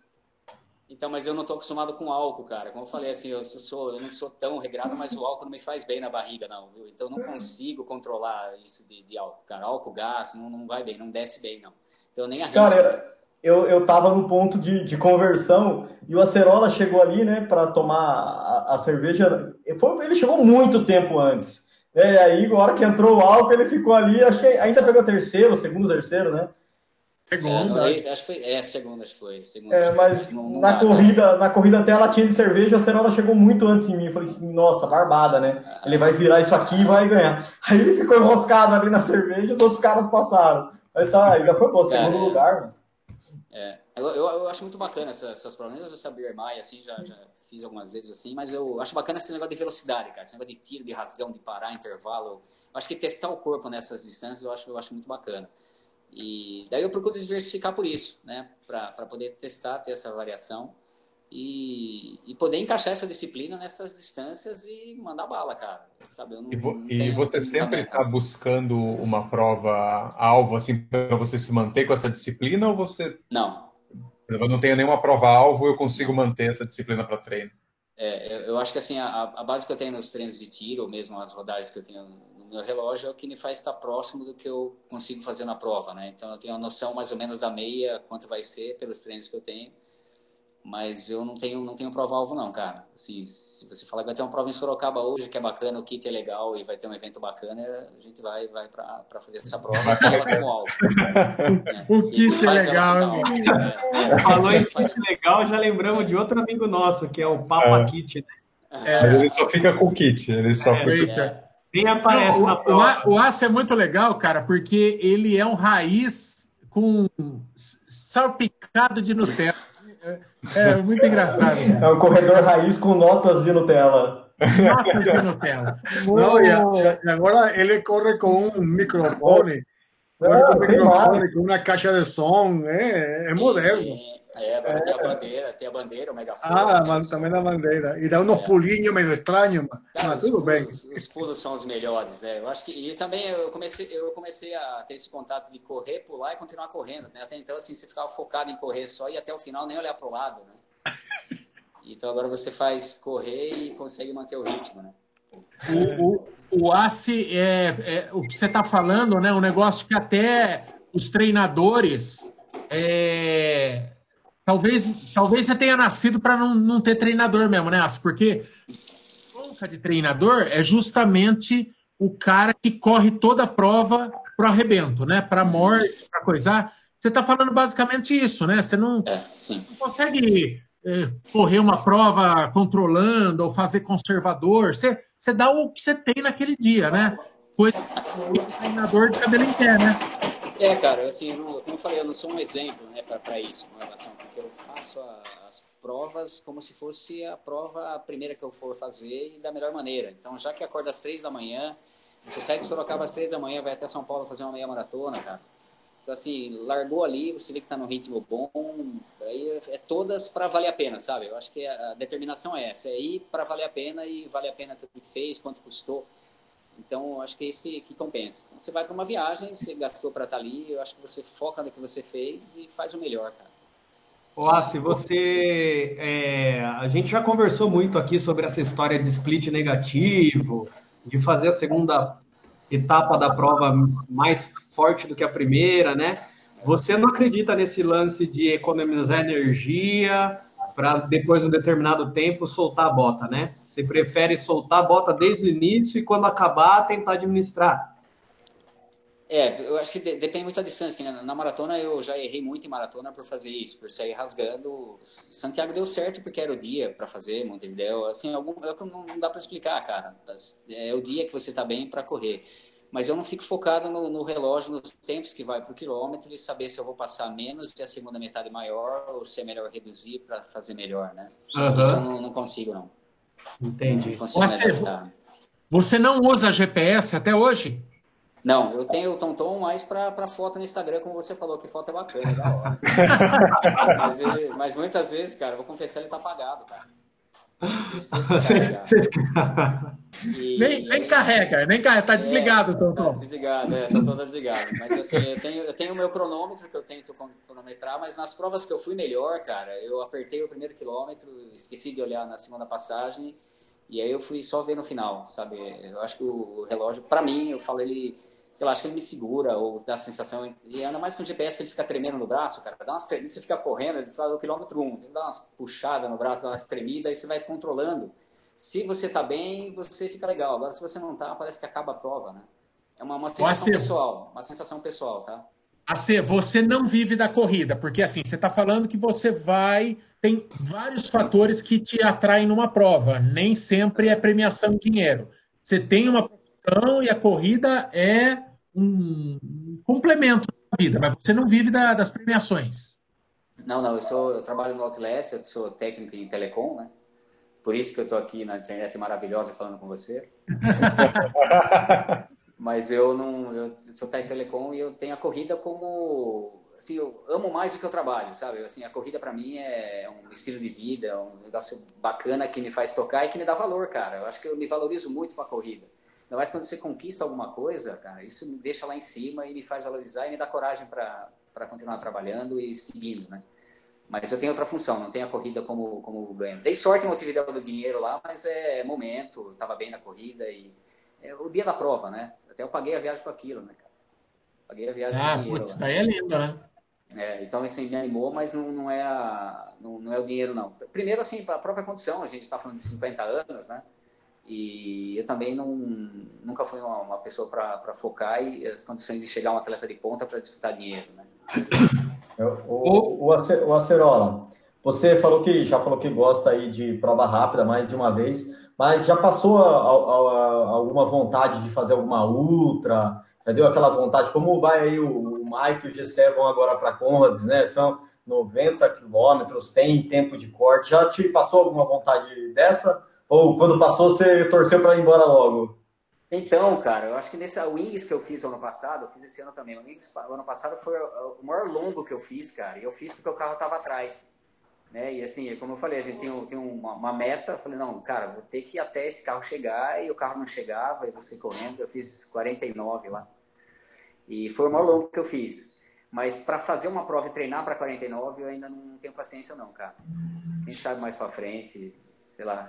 Então, mas eu não tô acostumado com álcool, cara. Como eu falei, assim, eu, sou, eu não sou tão regrado, mas o álcool não me faz bem na barriga, não, viu? Então, eu não consigo controlar isso de, de álcool, cara. Álcool, gás, não, não vai bem, não desce bem, não. Então, eu nem arrisco. Cara, eu, eu tava no ponto de, de conversão e o Acerola chegou ali, né, para tomar a, a cerveja. Foi, ele chegou muito tempo antes. É, e aí, na hora que entrou o álcool, ele ficou ali, acho que ainda pegou terceiro, segundo, terceiro, né? Segundo, é, acho que foi, é, segundo, acho que foi. Segundo, é, mas não, não na, dá, corrida, tá? na corrida até a latinha de cerveja, a Cerola chegou muito antes em mim. Eu falei assim, nossa, barbada, né? Ah, ele vai virar isso aqui e vai ganhar. Aí ele ficou enroscado ali na cerveja, os outros caras passaram. Mas tá, ainda foi bom, segundo é, lugar. É, eu, eu, eu, acho muito bacana essas, essas problemas. Eu sabia Maia, assim, já, já fiz algumas vezes assim, mas eu acho bacana esse negócio de velocidade, cara. Esse negócio de tiro, de rasgão, de parar, intervalo. Eu acho que testar o corpo nessas distâncias eu acho, eu acho muito bacana. E daí eu procuro diversificar por isso, né? Para poder testar, ter essa variação e, e poder encaixar essa disciplina nessas distâncias e mandar bala, cara. Sabe? Eu não, e, vo e você sempre está buscando uma prova alvo assim para você se manter com essa disciplina ou você não eu não tenho nenhuma prova-alvo, eu consigo manter essa disciplina para treino. É, eu acho que assim, a, a, base que eu tenho nos treinos de tiro, ou mesmo as rodagens que eu tenho meu relógio, é o que me faz estar próximo do que eu consigo fazer na prova, né? Então eu tenho a noção mais ou menos da meia, quanto vai ser pelos treinos que eu tenho. Mas eu não tenho, não tenho prova-alvo, não, cara. Assim, se você falar que vai ter uma prova em Sorocaba hoje, que é bacana, o kit é legal e vai ter um evento bacana, a gente vai, vai para fazer essa prova e ela como alvo. [LAUGHS] É, o kit é legal, é, é, Falou em kit legal, já lembramos de outro amigo nosso, que é o Papa é. Kit, né? É. Mas ele só fica com o kit, ele só fica... Nem aparece Não, na prova. O, o aço é muito legal, cara, porque ele é um raiz com salpicado de Nutella. É, é, muito engraçado. É um corredor raiz com notas de Nutella. Notas de Nutella. Não, e, agora ele corre com um microfone. Corre com um microfone, com uma caixa de som. É, é moderno. Sim. É, agora é. tem a bandeira, tem a bandeira, o megafone. Ah, mas também a bandeira. E dá uns é. pulinhos meio estranhos, mas, Cara, mas tudo os, bem. Os, os, pulos são os melhores, né? Eu acho que. E também eu comecei, eu comecei a ter esse contato de correr, pular e continuar correndo. Né? Até então, assim, você ficava focado em correr só e até o final nem olhar para o lado, né? [LAUGHS] Então agora você faz correr e consegue manter o ritmo, né? O, o, o ACE, é, é, o que você está falando, né? Um negócio que até os treinadores. É, Talvez, talvez você tenha nascido para não, não ter treinador mesmo, né, Porque bronca de treinador é justamente o cara que corre toda a prova pro arrebento, né? Para morte, para coisar. Você está falando basicamente isso, né? Você não, é, não consegue é, correr uma prova controlando ou fazer conservador. Você, você dá o que você tem naquele dia, né? Coisa treinador de cabelo em pé, né? É, cara, assim, como eu falei, eu não sou um exemplo né, para isso, com relação, eu faço a, as provas como se fosse a prova a primeira que eu for fazer e da melhor maneira. Então, já que acorda às três da manhã, você sai de Sorocaba às três da manhã, vai até São Paulo fazer uma meia maratona, cara. Então, assim, largou ali, você vê que tá no ritmo bom, aí é todas para valer a pena, sabe? Eu acho que a determinação é essa, é ir para valer a pena e vale a pena tudo que fez, quanto custou. Então, acho que é isso que, que compensa. Você vai para uma viagem, você gastou para estar tá ali, eu acho que você foca no que você fez e faz o melhor, cara. Ó, se você. É, a gente já conversou muito aqui sobre essa história de split negativo, de fazer a segunda etapa da prova mais forte do que a primeira, né? Você não acredita nesse lance de economizar energia para depois de um determinado tempo soltar a bota, né? Você prefere soltar a bota desde o início e quando acabar tentar administrar. É, eu acho que depende muito da distância. Né? Na maratona eu já errei muito em maratona por fazer isso, por sair rasgando. Santiago deu certo porque era o dia para fazer, Montevideo, assim, algum, é não dá para explicar, cara. É o dia que você tá bem para correr mas eu não fico focado no, no, relógio, nos tempos que vai por quilômetro e saber se eu vou passar menos e a segunda metade maior ou se é melhor reduzir para fazer melhor, né? Uhum. Isso eu não, não, consigo, não. Entendi. Não consigo você, você não usa GPS até hoje? Não, eu tenho o TomTom mais para foto no Instagram, como você falou, que foto é bacana, da hora. [LAUGHS] mas, ele, mas muitas vezes, cara, vou confessar, ele tá apagado, cara. [LAUGHS] E, nem, nem carrega, nem carrega, tá é, desligado, é, Tá desligado, é, tá todo desligado. Mas assim, eu tenho, eu tenho o meu cronômetro que eu tento cronometrar, mas nas provas que eu fui melhor, cara, eu apertei o primeiro quilômetro, esqueci de olhar na segunda passagem, e aí eu fui só ver no final, sabe? Eu acho que o relógio, para mim, eu falo ele sei lá, acho que ele me segura ou dá a sensação. E anda mais com o GPS que ele fica tremendo no braço, cara. Dá umas tremidas, você fica correndo, ele fala o quilômetro 1, um, você dá umas puxadas no braço, dá umas tremidas, aí você vai controlando. Se você tá bem, você fica legal. Agora, se você não tá, parece que acaba a prova, né? É uma, uma sensação pessoal, uma sensação pessoal, tá? AC, você não vive da corrida, porque assim, você está falando que você vai. Tem vários fatores que te atraem numa prova. Nem sempre é premiação em dinheiro. Você tem uma profissão e a corrida é um complemento da vida, mas você não vive da, das premiações. Não, não, eu, sou, eu trabalho no Outlet, eu sou técnico em telecom, né? Por isso que eu estou aqui na internet maravilhosa falando com você. [LAUGHS] mas eu não, eu sou técnico em telecom e eu tenho a corrida como assim, eu amo mais do que eu trabalho, sabe? Assim, a corrida para mim é um estilo de vida, é um negócio bacana que me faz tocar e que me dá valor, cara. Eu acho que eu me valorizo muito com a corrida. Ainda mais quando você conquista alguma coisa, cara, isso me deixa lá em cima e me faz valorizar e me dá coragem para continuar trabalhando e seguindo, né? Mas eu tenho outra função, não tenho a corrida como, como ganho. Dei sorte no atividade do dinheiro lá, mas é momento, estava bem na corrida e é o dia da prova, né? Até eu paguei a viagem com aquilo, né, cara? Paguei a viagem ah, com dinheiro. Putz, daí é lindo, né? É, então isso me animou, mas não, não, é a, não, não é o dinheiro, não. Primeiro, assim, a própria condição, a gente está falando de 50 anos, né? E eu também não, nunca fui uma, uma pessoa para focar e as condições de chegar um atleta de ponta para disputar dinheiro. Né? O, o, o Acerola, você falou que já falou que gosta aí de prova rápida mais de uma vez, mas já passou a, a, a, alguma vontade de fazer alguma ultra? Já deu aquela vontade? Como vai aí o, o Mike e o Gessé vão agora para Conrads, né? São 90 quilômetros, tem tempo de corte. Já te passou alguma vontade dessa? Ou quando passou, você torceu para ir embora logo? Então, cara, eu acho que nesse Wings que eu fiz ano passado, eu fiz esse ano também. O Wings ano passado foi o maior longo que eu fiz, cara. E eu fiz porque o carro estava atrás. Né? E assim, como eu falei, a gente tem, tem uma, uma, meta. Eu falei, não, cara, vou ter que ir até esse carro chegar. E o carro não chegava, e você correndo. Eu fiz 49 lá. E foi o maior longo que eu fiz. Mas para fazer uma prova e treinar para 49, eu ainda não tenho paciência, não, cara. Quem sabe mais para frente, sei lá,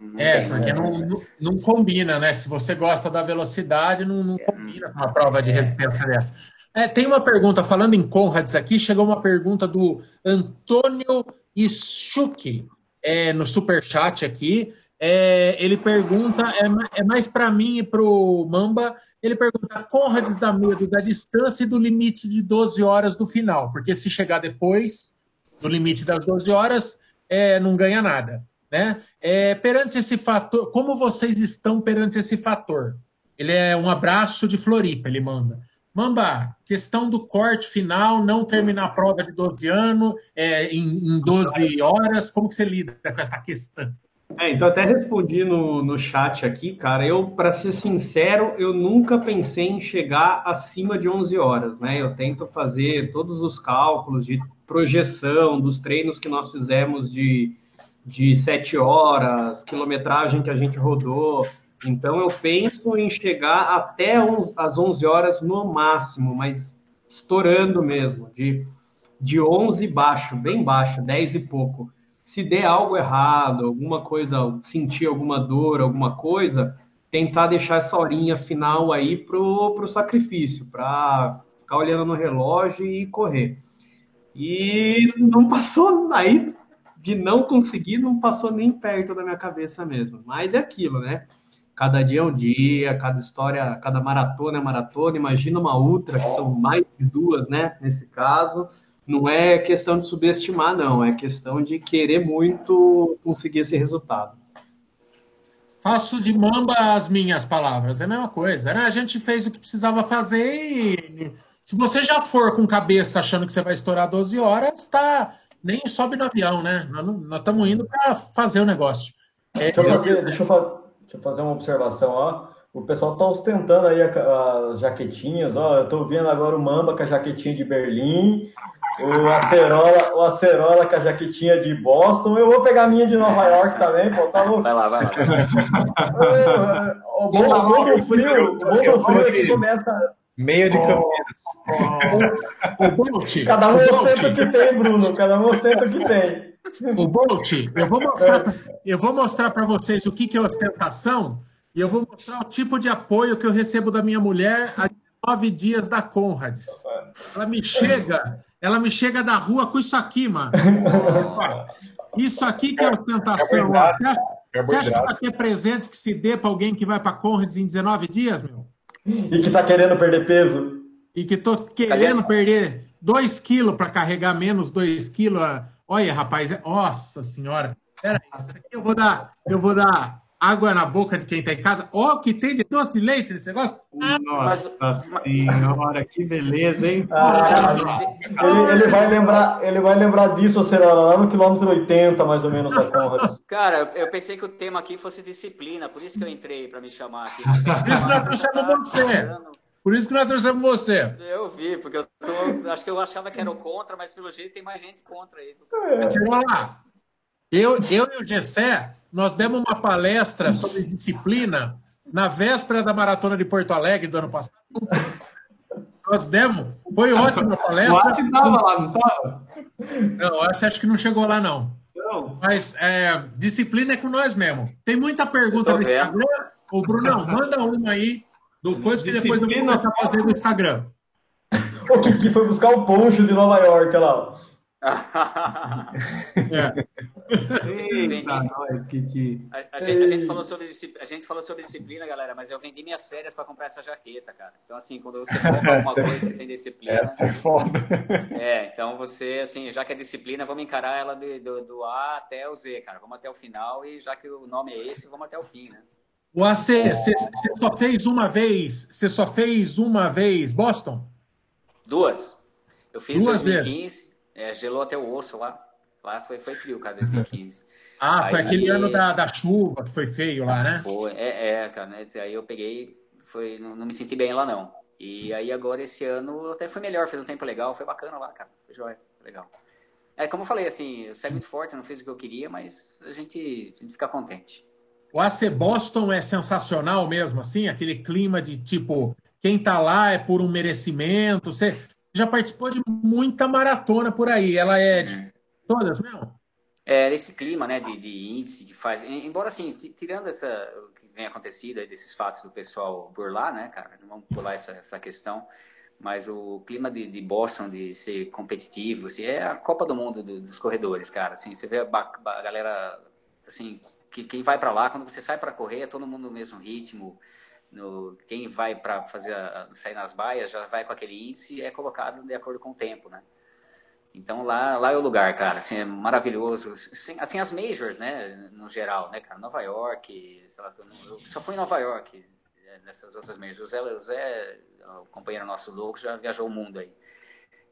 não é, porque não, não, não, combina, né? Se você gosta da velocidade, não, não é. combina com uma prova de resistência dessa. É, tem uma pergunta, falando em Conrads aqui, chegou uma pergunta do Antônio Ischuki é, no superchat aqui. É, ele pergunta, é, é mais para mim e para o Mamba, ele pergunta, Conrads dá medo da distância e do limite de 12 horas do final, porque se chegar depois do limite das 12 horas, é, não ganha nada. Né? É, perante esse fator, como vocês estão perante esse fator? Ele é um abraço de Floripa, ele manda. Mamba, questão do corte final, não terminar a prova de 12 anos é, em, em 12 horas, como que você lida com essa questão? É, então até respondi no, no chat aqui, cara. Eu, para ser sincero, eu nunca pensei em chegar acima de 11 horas, né? Eu tento fazer todos os cálculos de projeção dos treinos que nós fizemos de, de 7 horas, quilometragem que a gente rodou. Então eu penso em chegar até uns, as 11 horas no máximo, mas estourando mesmo, de, de 11 baixo, bem baixo, 10 e pouco se der algo errado, alguma coisa, sentir alguma dor, alguma coisa, tentar deixar essa horinha final aí pro, pro sacrifício, para ficar olhando no relógio e correr. E não passou aí de não conseguir, não passou nem perto da minha cabeça mesmo. Mas é aquilo, né? Cada dia é um dia, cada história, cada maratona é maratona. Imagina uma ultra, que são mais de duas, né? Nesse caso não é questão de subestimar, não, é questão de querer muito conseguir esse resultado. Faço de mamba as minhas palavras, é a mesma coisa. Né? A gente fez o que precisava fazer e se você já for com cabeça achando que você vai estourar 12 horas, tá, nem sobe no avião, né? Nós estamos indo para fazer o negócio. É, deixa, eu fazer, deixa, eu deixa, eu fazer, uma observação, ó. O pessoal está ostentando aí as jaquetinhas, ó. Eu estou vendo agora o Mamba com a jaquetinha de Berlim, o Acerola, o Acerola com a jaquetinha de Boston. Eu vou pegar a minha de Nova York também, pô, tá louco? Vai lá, vai lá. o bom, o bom do frio, o bom do frio é que começa. Meia de Campinas. O Bolt. Cada um ostenta o que tem, Bruno. Cada um ostenta o que tem. O Bolt, eu vou mostrar, eu vou mostrar para vocês o que, que é ostentação e eu vou mostrar o tipo de apoio que eu recebo da minha mulher há nove dias da Conrads. Ela me chega ela me chega da rua com isso aqui, mano. [LAUGHS] isso aqui que é ostentação. Você acha, você acha que isso aqui é presente que se dê para alguém que vai para Conrads em 19 dias, meu? E que tá querendo perder peso. E que tô querendo perder 2 quilos para carregar menos 2 quilos. Olha, rapaz, é... nossa senhora. Pera aí, isso aqui eu vou dar, eu vou dar água na boca de quem está em casa. Ó, oh, que tem de doce de leite nesse negócio. Nossa mas, senhora, que beleza, hein? Ah, ele, ele, vai lembrar, ele vai lembrar disso, será lá no quilômetro 80, mais ou menos, da Conrad. [LAUGHS] Cara, eu pensei que o tema aqui fosse disciplina, por isso que eu entrei para me chamar aqui. Por isso que nós trouxemos você. Por isso que nós trouxemos você. Eu vi, porque eu tô, acho que eu achava que era o contra, mas pelo jeito tem mais gente contra aí. É. lá. Eu, eu e o Gessé nós demos uma palestra sobre disciplina na véspera da maratona de Porto Alegre do ano passado. Nós demos, foi ótima a palestra. O estava lá, não estava? Não, essa acho que não chegou lá, não. não. Mas é, disciplina é com nós mesmo. Tem muita pergunta no Instagram. Ô, Brunão, manda uma aí do coisa que depois eu vou começar a fazer no Instagram. O que foi buscar o poncho de Nova York, olha lá. Eita, nós, que, que... A, a, gente, a, gente, falou sobre, a gente falou sobre disciplina, galera, mas eu vendi minhas férias para comprar essa jaqueta, cara. Então, assim, quando você foca [LAUGHS] alguma coisa, você tem disciplina. Essa é foda. É, então você, assim, já que é disciplina, vamos encarar ela do, do, do A até o Z, cara. Vamos até o final e já que o nome é esse, vamos até o fim, né? O AC, você só fez uma vez, você só fez uma vez Boston? Duas. Eu fiz Duas 2015. Vezes. É, gelou até o osso lá. Lá foi, foi frio, cara, 2015. [LAUGHS] ah, aí, foi aquele ano da, da chuva que foi feio lá, né? Foi, é, é, cara, né? Aí eu peguei, foi, não, não, me senti bem lá, não. E aí agora esse ano até foi melhor, fez um tempo legal, foi bacana lá, cara. Foi jóia, legal. É, como eu falei, assim, eu saí muito forte, não fiz o que eu queria, mas a gente, a gente fica contente. O AC Boston é sensacional mesmo, assim, aquele clima de tipo, quem tá lá é por um merecimento. Você, já participou de muita maratona por aí. Ela é de é. todas mesmo? É, esse clima, né, de, de, índice que faz. Embora, assim, tirando essa, que vem acontecido aí, desses fatos do pessoal por lá, né, cara, não vamos pular essa, essa questão, mas o clima de, de Boston, de ser competitivo, assim, é a Copa do Mundo do, dos corredores, cara. Assim, você vê a, a galera, assim, que, quem vai para lá, quando você sai para correr, é todo mundo no mesmo ritmo no, quem vai para fazer a, sair nas baias já vai com aquele índice e é colocado de acordo com o tempo, né? Então lá, lá é o lugar, cara, assim, é maravilhoso. Assim, assim, as majors, né, no geral, né, cara, Nova York, sei lá, eu só fui em Nova York, é, nessas outras majors. O Zé, o Zé, o companheiro nosso louco, já viajou o mundo aí.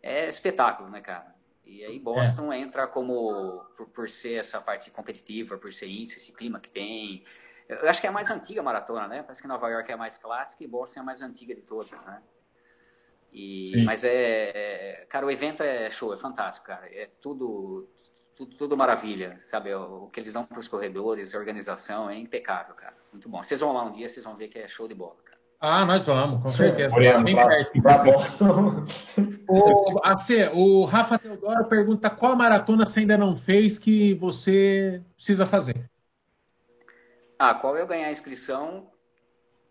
É espetáculo, né, cara? E aí Boston é. entra como, por, por, ser essa parte competitiva, por ser índice, esse clima que tem. Eu acho que é a mais antiga maratona, né? Parece que Nova York é a mais clássica e Boston é a mais antiga de todas, né? E, mas é, é, Cara, o evento é show, é fantástico, cara. É tudo, tudo, tudo maravilha, sabe? O, o que eles dão para os corredores, a organização é impecável, cara. Muito bom. Vocês vão lá um dia, vocês vão ver que é show de bola, cara. Ah, nós vamos, com certeza. É, Bem perto. o, [LAUGHS] AC, o Rafa Teodoro pergunta qual maratona você ainda não fez que você precisa fazer. Ah, qual eu ganhar a inscrição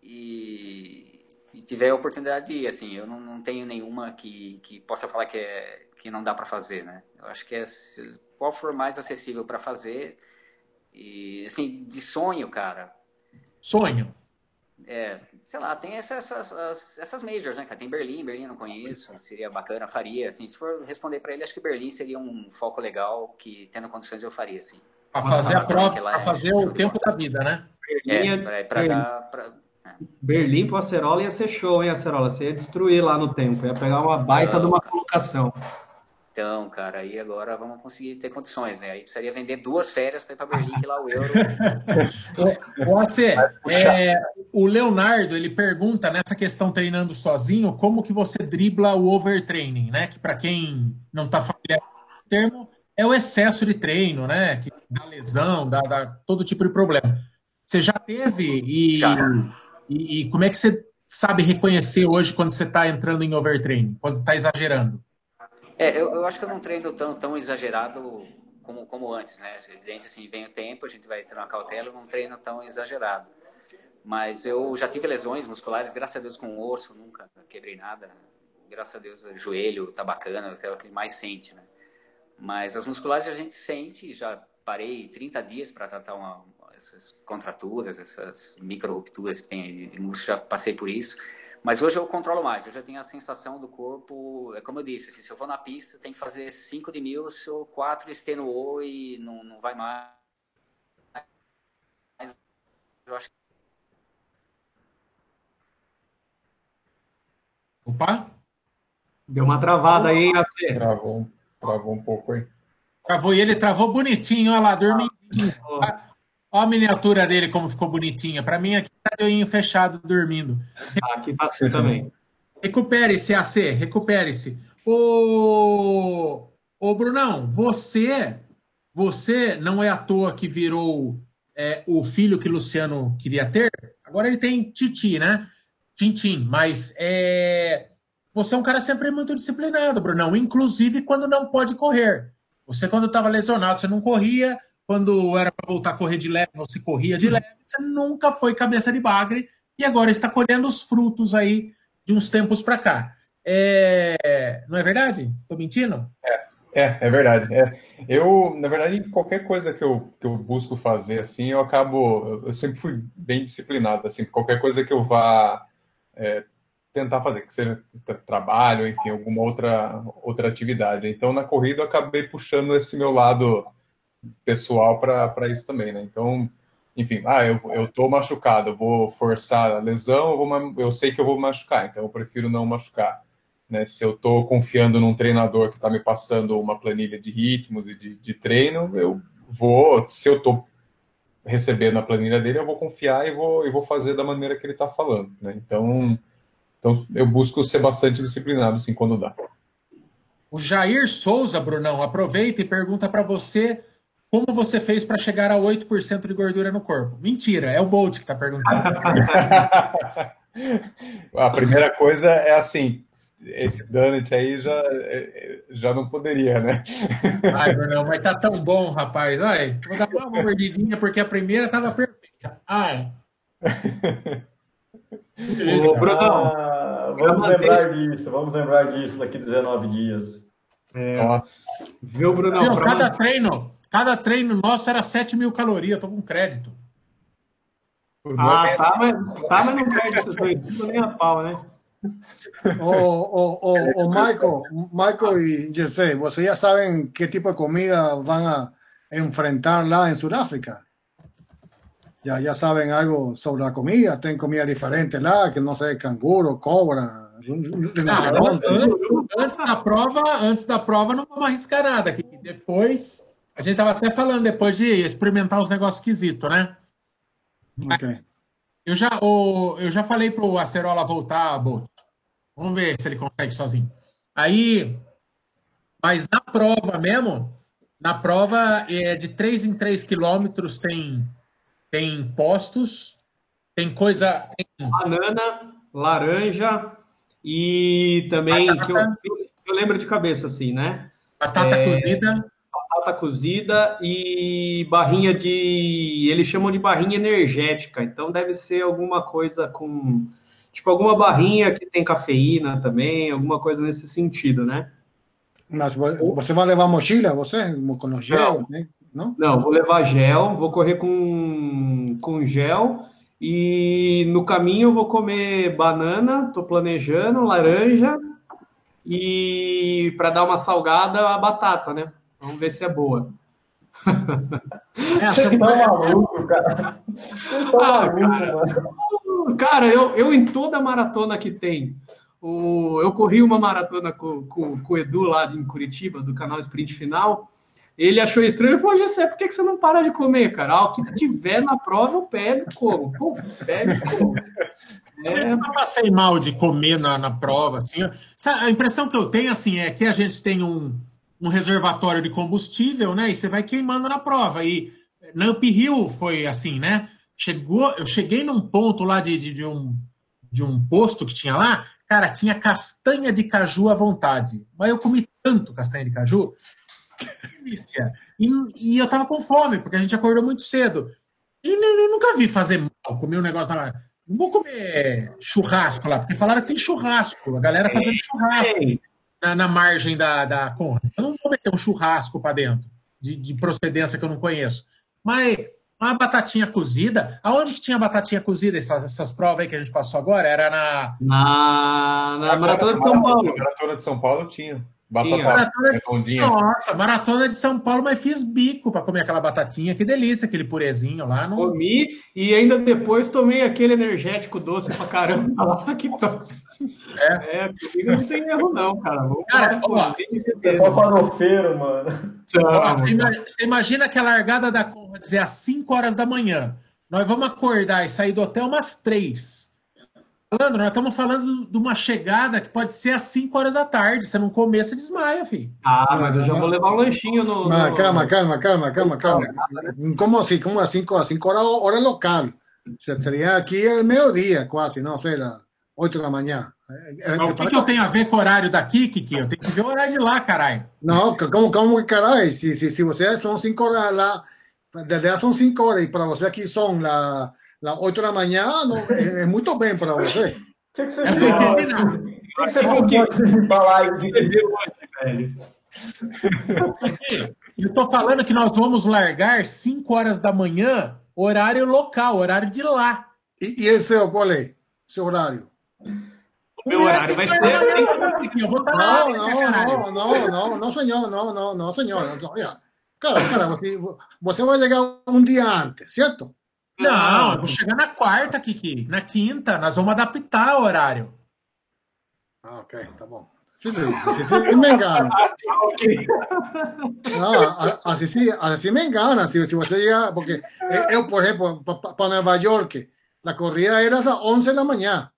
e, e tiver a oportunidade de ir, assim, eu não, não tenho nenhuma que, que possa falar que, é, que não dá para fazer, né? Eu acho que é, qual for mais acessível para fazer e, assim, de sonho, cara. Sonho? É, sei lá, tem essas, essas, essas majors, né, cara? Tem Berlim, Berlim não conheço, seria bacana, faria, assim, se for responder para ele, acho que Berlim seria um foco legal que, tendo condições, eu faria, assim. Para fazer a prova, para fazer o tempo da vida, né? Berlim, é, para dar... Pra, é. Berlim pro Acerola ia ser show, hein, Acerola? Você ia destruir lá no tempo, ia pegar uma baita não, de uma colocação. Então, cara, aí agora vamos conseguir ter condições, né? Aí precisaria vender duas férias para ir para Berlim, que lá o [LAUGHS] euro. Você, é, o Leonardo ele pergunta nessa questão treinando sozinho, como que você dribla o overtraining, né? Que para quem não está familiar com o termo, é o excesso de treino, né? Que dá lesão, dá, dá todo tipo de problema. Você já teve e, já. e, e como é que você sabe reconhecer hoje quando você está entrando em overtraining, quando está exagerando? É, eu, eu acho que eu não treino tão, tão exagerado como, como antes, né? Evidente, assim, vem o tempo, a gente vai ter uma cautela, eu não treino tão exagerado. Mas eu já tive lesões musculares, graças a Deus com o osso, nunca quebrei nada. Graças a Deus o joelho tá bacana, é o que mais sente, né? Mas as musculares a gente sente, já parei 30 dias para tratar uma, essas contraturas, essas micro rupturas que tem de músculo, já passei por isso. Mas hoje eu controlo mais, eu já tenho a sensação do corpo, é como eu disse, assim, se eu for na pista, tem que fazer 5 de mil, se eu 4 extenuou e não, não vai mais. Mas eu acho Opa! Deu uma travada aí, AC. Travou, travou um pouco aí. Travou e ele travou bonitinho, olha lá, dormindo. Olha a miniatura dele como ficou bonitinha. Para mim aqui tá de fechado dormindo. Aqui tá assim também. [LAUGHS] Recupere-se, AC, recupere-se. Ô, ô, Brunão, você, você não é à toa que virou é, o filho que Luciano queria ter. Agora ele tem Titi, né? Tintim, mas é, você é um cara sempre muito disciplinado, Brunão, inclusive quando não pode correr. Você, quando estava lesionado, você não corria, quando era para voltar a correr de leve, você corria de leve. Você nunca foi cabeça de bagre e agora está colhendo os frutos aí de uns tempos para cá. É... Não é verdade? Estou mentindo? É. É, é verdade. É. Eu, na verdade, qualquer coisa que eu, que eu busco fazer, assim, eu acabo. Eu sempre fui bem disciplinado, assim, qualquer coisa que eu vá é, tentar fazer, que seja trabalho, enfim, alguma outra, outra atividade. Então, na corrida, eu acabei puxando esse meu lado pessoal para isso também, né? Então, enfim, ah, eu, eu tô machucado, eu vou forçar a lesão, eu, vou, eu sei que eu vou machucar, então eu prefiro não machucar. Né? Se eu tô confiando num treinador que está me passando uma planilha de ritmos e de, de treino, eu vou, se eu tô recebendo a planilha dele, eu vou confiar e vou, e vou fazer da maneira que ele está falando, né? Então, então, eu busco ser bastante disciplinado, assim, quando dá. O Jair Souza, Brunão, aproveita e pergunta para você como você fez para chegar a 8% de gordura no corpo? Mentira, é o Bolt que está perguntando. [LAUGHS] a primeira coisa é assim, esse donut aí já, já não poderia, né? Ai, Bruno, mas tá tão bom, rapaz. Ai, vou dar uma mordidinha porque a primeira tava perfeita. Ai. [LAUGHS] Ô, Bruno, ah, vamos lembrar disso, vamos lembrar disso daqui 19 dias. É. Nossa. Viu, Bruno? Meu, cada treino, Cada treino nosso era 7 mil calorias, tô com crédito. Ah, tá, mas, tá, mas não perde esses dois nem a pau, né? O, o, o, o Michael, Michael y Jesse, ¿vosotros ya saben qué tipo de comida van a enfrentar lá en Sudáfrica? Ya, ya saben algo sobre la comida, tienen comida diferente lá, que não sei, canguro, cobra, rinoceronte. Antes, antes, da prova, antes da prova não vamos arriscar nada, que depois, a gente tava até falando depois de experimentar os negócios esquisitos, né? Ok. Eu já, o, eu já falei pro Acerola voltar, Bolt. Vamos ver se ele consegue sozinho. Aí, mas na prova mesmo, na prova é de 3 em 3 quilômetros tem, tem postos, tem coisa. Tem... Banana, laranja e também. Que eu, eu, lembro de cabeça assim, né? Batata é... cozida batata cozida e barrinha de. Eles chamam de barrinha energética, então deve ser alguma coisa com. Tipo, alguma barrinha que tem cafeína também, alguma coisa nesse sentido, né? Mas você vai levar mochila, você? Com gel, não. né? Não? Não, vou levar gel, vou correr com, com gel e no caminho eu vou comer banana, tô planejando, laranja e para dar uma salgada a batata, né? Vamos ver se é boa. É, Vocês estão malucos, cara. Vocês estão ah, malucos, cara. Cara, eu, eu em toda maratona que tem, o, eu corri uma maratona com, com, com o Edu lá em Curitiba, do canal Sprint Final. Ele achou estranho e falou: Gessé, por que, você não para de comer, cara? Ah, o que tiver na prova eu pego como. Pô, pego como. É... [LAUGHS] Eu passei mal de comer na, na prova, assim. A impressão que eu tenho, assim, é que a gente tem um, um reservatório de combustível, né? E você vai queimando na prova. E na Up Hill foi assim, né? Chegou, eu cheguei num ponto lá de, de, de, um, de um posto que tinha lá, cara, tinha castanha de caju à vontade. Mas eu comi tanto castanha de caju. Delícia. E, e eu tava com fome, porque a gente acordou muito cedo. E eu nunca vi fazer mal, comer um negócio na. Não vou comer churrasco lá, porque falaram que tem churrasco, a galera fazendo churrasco na, na margem da, da Conrad. Eu não vou meter um churrasco para dentro, de, de, procedência que eu não conheço. Mas uma batatinha cozida. Aonde que tinha batatinha cozida? Essas, essas provas aí que a gente passou agora? Era na. Na, na Maratona de São Paulo. Maratona de São Paulo tinha. Batata maratona de, nossa, maratona de São Paulo, mas fiz bico para comer aquela batatinha. Que delícia, aquele purezinho lá. No... Comi e ainda depois tomei aquele energético doce pra caramba lá. [LAUGHS] Que... É. é, comigo não tem erro, não, cara. Vou cara, ó, é só farofeiro, mano. Ó, você, imagina, você imagina que a largada da Conrad é às 5 horas da manhã. Nós vamos acordar e sair do hotel umas 3 falando, nós estamos falando de uma chegada que pode ser às 5 horas da tarde. Você não comer, você desmaia, filho. Ah, mas eu já vou levar um lanchinho no. Mas, no... Calma, calma, calma, calma, calma. Como assim? Como às 5 horas? 5 horas, hora local. Seria aqui ao meio-dia, quase, não sei, lá, 8 da manhã. Mas o que, que eu tenho a ver com o horário daqui, Kiki? Eu tenho que ver o horário de lá, caralho. Não, como, como caralho? Se, se, se vocês são 5 horas lá, desde lá são 5 horas e para você aqui são lá las 8 de la mañana é, é muito bem para você. O que, que você fez? O que, que você fez falar de velho? [LAUGHS] Eu tô falando que nós vamos largar 5 horas da manhã, horário local, horário de lá. E, e esse é qual é? Seu horário? O meu horário vai ser. Vou estar não, não, não, não, não, não, senhor, não, não, não, senhor. Cara, cara, você, você vai chegar um dia antes, certo? Não, eu vou chegar na quarta, Kiki. Na quinta, nós vamos adaptar o horário. Ah, ok, tá bom. Sim, sim, assim se me engana. Não, assim, sim, assim me engana. Se, você llega, porque eu, por exemplo, para Nova York, a corrida era às 11 da manhã.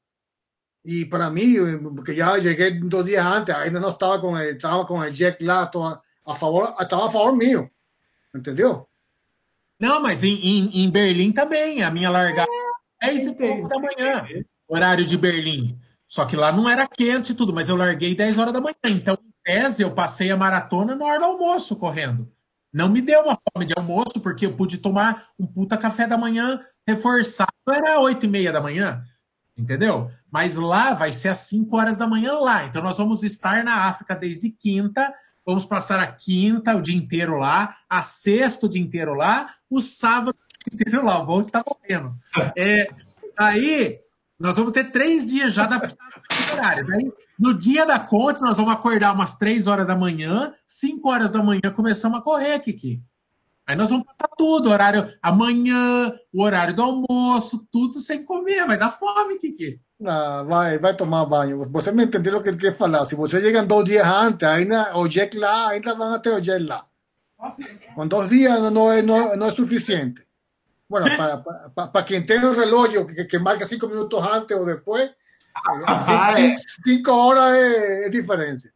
E para mim, porque já cheguei dois dias antes, ainda não estava com el, estava com o jet lá, a favor, estava a favor meu. Entendeu? Não, mas em, em, em Berlim também. A minha largada é 10 e pouco da manhã, horário de Berlim. Só que lá não era quente e tudo, mas eu larguei 10 horas da manhã. Então, em tese, eu passei a maratona na hora do almoço correndo. Não me deu uma fome de almoço, porque eu pude tomar um puta café da manhã reforçado, era 8 e meia da manhã. Entendeu? Mas lá vai ser às 5 horas da manhã lá. Então nós vamos estar na África desde quinta Vamos passar a quinta o dia inteiro lá, a sexta o dia inteiro lá, o sábado o dia inteiro lá. O bom está morrendo. É, aí, nós vamos ter três dias já adaptados ao horário. Daí, no dia da conta, nós vamos acordar umas três horas da manhã, cinco horas da manhã começamos a correr, Kiki. Aí nós vamos passar tudo, horário amanhã, o horário do almoço, tudo sem comer. Vai dar fome, Kiki. Ah, vai, vai tomar banho. Você me entendeu o que ele quer falar. Se você chega dois dias antes, ainda o jet lá, ainda van a ter o jet lá. Com dois dias não é, não, não é suficiente. Bueno, para, para, para quien tenga un reloj que, que marca cinco minutos antes o después, cinco, cinco, cinco horas é, é diferença.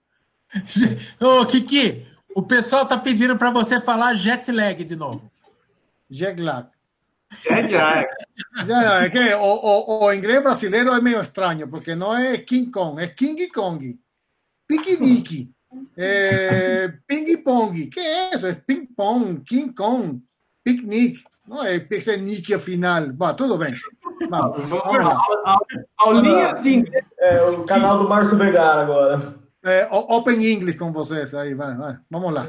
[LAUGHS] Ô, Kiki, o pessoal tá pedindo para você falar jet lag de novo. Jet lag. [LAUGHS] Jet lag. É que o, o, o, inglês brasileiro é meio estranho, porque não é King Kong, é King Kong. Piquenique. É, ping pong. Que é isso? É ping pong, King Kong, piquenique. Não é piquenique final. Bah, tudo bem. Vamos, vamos Aulinha sim. É o canal do Márcio Vergara agora. É, open English com vocês aí, vai, vai. Vamos lá.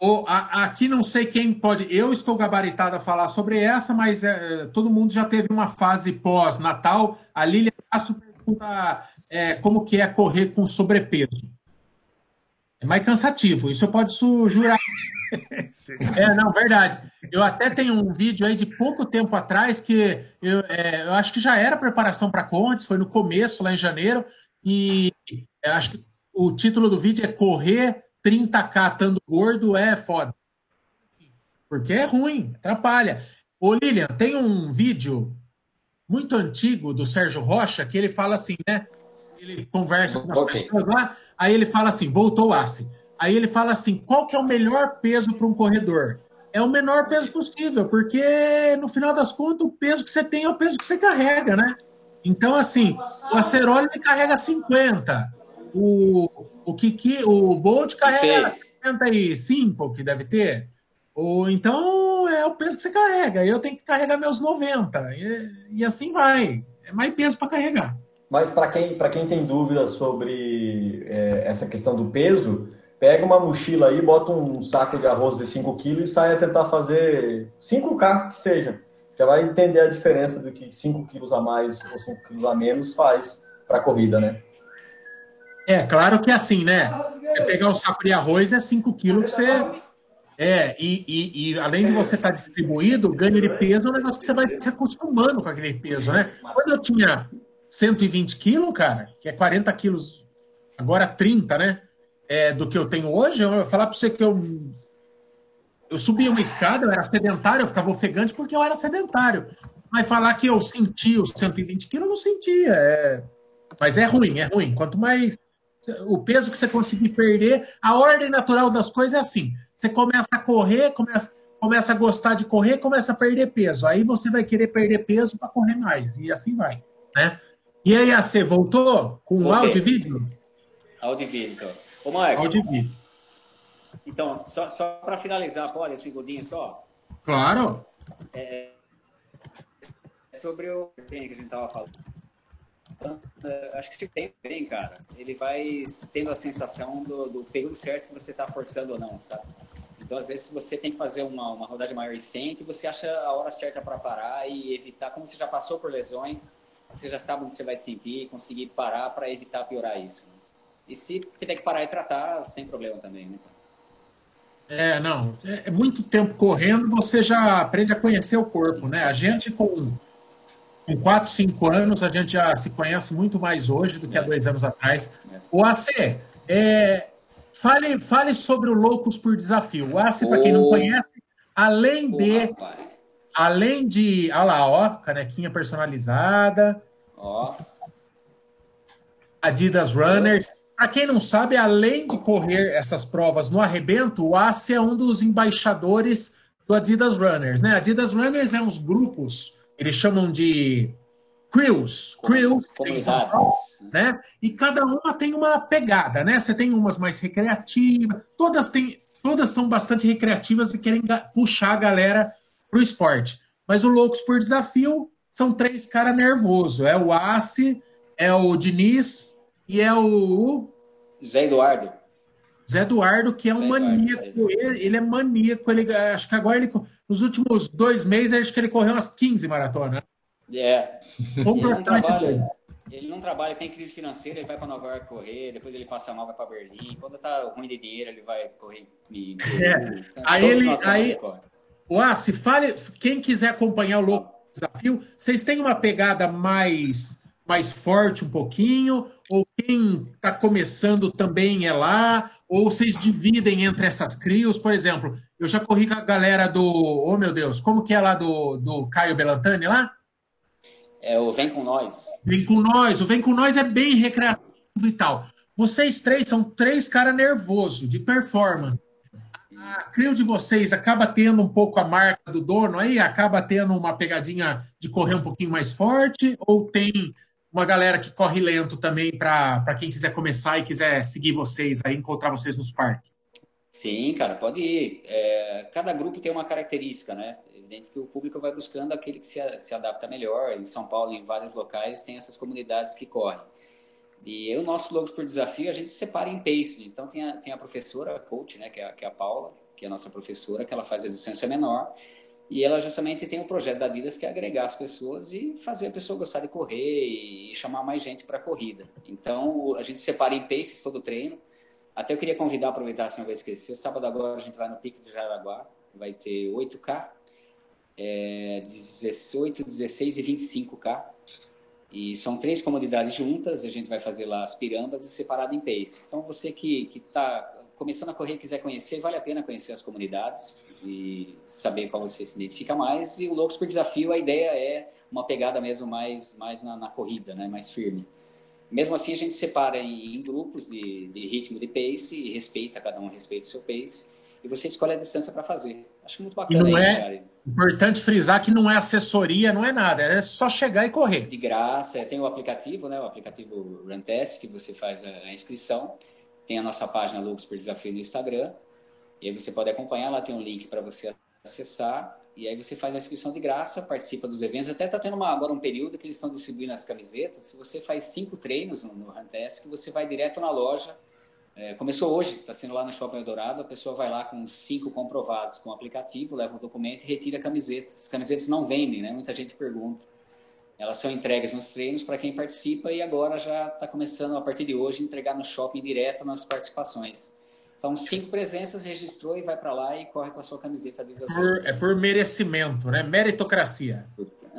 O, a, aqui não sei quem pode. Eu estou gabaritado a falar sobre essa, mas é, todo mundo já teve uma fase pós-natal. A Lilia Castro pergunta é, como que é correr com sobrepeso. É mais cansativo, isso eu posso jurar. [LAUGHS] é, não, verdade. Eu até tenho um vídeo aí de pouco tempo atrás que eu, é, eu acho que já era preparação para Contes, foi no começo, lá em janeiro, e acho que o título do vídeo é Correr 30k estando gordo é foda. Porque é ruim, atrapalha. Ô Lilian, tem um vídeo muito antigo do Sérgio Rocha que ele fala assim, né? Ele conversa com as okay. pessoas lá, aí ele fala assim, voltou o Assi. Aí ele fala assim, qual que é o melhor peso para um corredor? É o menor peso possível, porque no final das contas o peso que você tem é o peso que você carrega, né? Então, assim, o Aceroli ele carrega 50, o, o Kiki, o Bolt carrega 55, que deve ter. Ou então é o peso que você carrega. Eu tenho que carregar meus 90. E, e assim vai. É mais peso para carregar. Mas para quem, quem tem dúvidas sobre é, essa questão do peso, pega uma mochila aí, bota um saco de arroz de 5 quilos e sai a tentar fazer 5K que seja já vai entender a diferença do que 5 quilos a mais ou 5 quilos a menos faz para a corrida, né? É, claro que é assim, né? Você pegar um saco de arroz é 5 quilos que você. É, e, e, e além de você estar tá distribuído, ganho de peso é um negócio que você vai se acostumando com aquele peso, né? Quando eu tinha 120 quilos, cara, que é 40 quilos, agora 30, né? É, do que eu tenho hoje, eu vou falar para você que eu eu subia uma escada, eu era sedentário, eu ficava ofegante porque eu era sedentário. Mas falar que eu sentia os 120 quilos, eu não sentia. É... Mas é ruim, é ruim. Quanto mais o peso que você conseguir perder, a ordem natural das coisas é assim: você começa a correr, começa, começa a gostar de correr, começa a perder peso. Aí você vai querer perder peso para correr mais. E assim vai. Né? E aí, você voltou com o áudio e vídeo? Áudio e vídeo. Ô, Marco. Áudio e vídeo. Então, só, só para finalizar, pode, segundinho só? Claro. É, sobre o que a gente estava falando. Acho que tem bem, cara. Ele vai tendo a sensação do, do período certo que você está forçando ou não, sabe? Então, às vezes, você tem que fazer uma, uma rodagem maior e sente, você acha a hora certa para parar e evitar, como você já passou por lesões, você já sabe onde você vai sentir, conseguir parar para evitar piorar isso. E se tiver que parar e tratar, sem problema também, né? É, não. É muito tempo correndo, você já aprende a conhecer o corpo, né? A gente com, com 4, 5 anos, a gente já se conhece muito mais hoje do que há dois anos atrás. O AC, é, fale, fale sobre o Loucos por Desafio. O AC, para quem não conhece, além de. Além de. Olha lá, ó, canequinha personalizada. Ó. Adidas Runners. Para quem não sabe, além de correr essas provas no arrebento, o ACE é um dos embaixadores do Adidas Runners, né? Adidas Runners é uns grupos, eles chamam de crews, crews, né? E cada uma tem uma pegada, né? Você tem umas mais recreativas, todas têm, todas são bastante recreativas e querem puxar a galera pro esporte. Mas o Loucos por Desafio são três caras nervosos. É o Ace, é o Diniz e é o. Zé Eduardo. Zé Eduardo, que é Zé um maníaco. Eduardo. Ele, ele, é maníaco. Ele, acho que agora, ele, nos últimos dois meses, acho que ele correu umas 15 maratonas. É. Completamente doido. ele não trabalha, tem crise financeira, ele vai para Nova York correr, depois ele passa mal, vai para Berlim. Quando tá ruim de dinheiro, ele vai correr. Me, é. Então, aí ele. Aí, ah, se fale, quem quiser acompanhar o Louco Desafio, vocês têm uma pegada mais mais forte um pouquinho, ou quem está começando também é lá, ou vocês dividem entre essas crios, por exemplo, eu já corri com a galera do, oh meu Deus, como que é lá do, do Caio Belantani lá? É o Vem Com Nós. Vem Com Nós, o Vem Com Nós é bem recreativo e tal. Vocês três são três caras nervosos, de performance. A crio de vocês acaba tendo um pouco a marca do dono aí? Acaba tendo uma pegadinha de correr um pouquinho mais forte? Ou tem uma galera que corre lento também para quem quiser começar e quiser seguir vocês aí, encontrar vocês nos parques? Sim, cara, pode ir. É, cada grupo tem uma característica, né? Evidente que o público vai buscando aquele que se, se adapta melhor. Em São Paulo, em vários locais, tem essas comunidades que correm. E o nosso Logos por Desafio, a gente separa em pace. Então, tem a, tem a professora, a coach, né, que é, que é a Paula, que é a nossa professora, que ela faz a distância menor. E ela justamente tem um projeto da Adidas que é agregar as pessoas e fazer a pessoa gostar de correr e chamar mais gente para a corrida. Então, a gente separa em paces todo o treino. Até eu queria convidar, aproveitar se não vou esquecer, sábado agora a gente vai no Pique de Jaraguá, vai ter 8K, é, 18, 16 e 25K. E são três comunidades juntas, a gente vai fazer lá as pirambas e separado em pace. Então, você que está começando a correr e quiser conhecer, vale a pena conhecer as comunidades e saber qual você se identifica mais. E o Loucos por Desafio, a ideia é uma pegada mesmo mais, mais na, na corrida, né? mais firme. Mesmo assim, a gente separa em, em grupos de, de, ritmo de pace e respeita, cada um respeita o seu pace. E você escolhe a distância para fazer. Acho muito bacana e não isso, é cara. Importante frisar que não é assessoria, não é nada, é só chegar e correr. De graça, tem o aplicativo, né? O aplicativo Runtest, que você faz a inscrição tem a nossa página Loucos por Desafio no Instagram. E aí você pode acompanhar, lá tem um link para você acessar. E aí você faz a inscrição de graça, participa dos eventos. Até está tendo uma, agora um período que eles estão distribuindo as camisetas. Se você faz cinco treinos no, no Runtask, você vai direto na loja. É, começou hoje, está sendo lá no Shopping Eldorado. A pessoa vai lá com cinco comprovados com o aplicativo, leva o documento e retira a camiseta. As camisetas não vendem, né? Muita gente pergunta. Elas são entregues nos treinos para quem participa e agora já está começando, a partir de hoje, entregar no shopping direto nas participações. Então, cinco presenças, registrou e vai para lá e corre com a sua camiseta de por, É por merecimento, né? Meritocracia. [LAUGHS]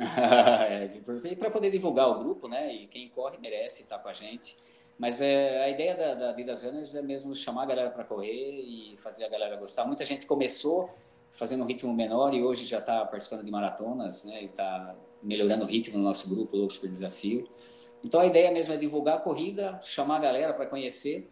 é, e para poder divulgar o grupo, né? E quem corre merece estar tá com a gente. Mas é, a ideia da, da Adidas Runners é mesmo chamar a galera para correr e fazer a galera gostar. Muita gente começou fazendo um ritmo menor e hoje já está participando de maratonas, né? E está melhorando o ritmo no nosso grupo Loucos por Desafio. Então a ideia mesmo é divulgar a corrida, chamar a galera para conhecer.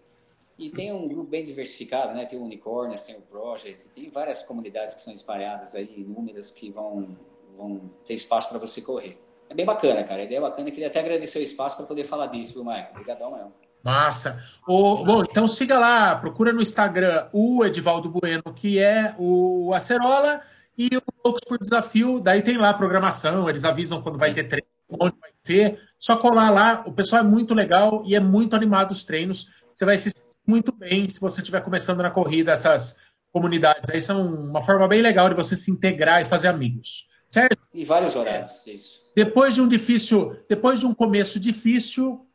E tem um grupo bem diversificado, né? Tem o Unicórnios, tem o Project, tem várias comunidades que são espalhadas aí, inúmeras, que vão, vão ter espaço para você correr. É bem bacana, cara. A ideia é bacana. Eu queria até agradecer o espaço para poder falar disso, viu, Maicon? Obrigadão mesmo. Massa. O, bom, então siga lá, procura no Instagram o Edivaldo Bueno, que é o Acerola, e o Loucos por Desafio, daí tem lá a programação, eles avisam quando vai ter treino, onde vai ser. Só colar lá, o pessoal é muito legal e é muito animado os treinos. Você vai se sentir muito bem se você estiver começando na corrida, essas comunidades aí são uma forma bem legal de você se integrar e fazer amigos. Certo? E vários horários, isso. Depois de um difícil, depois de um começo difícil,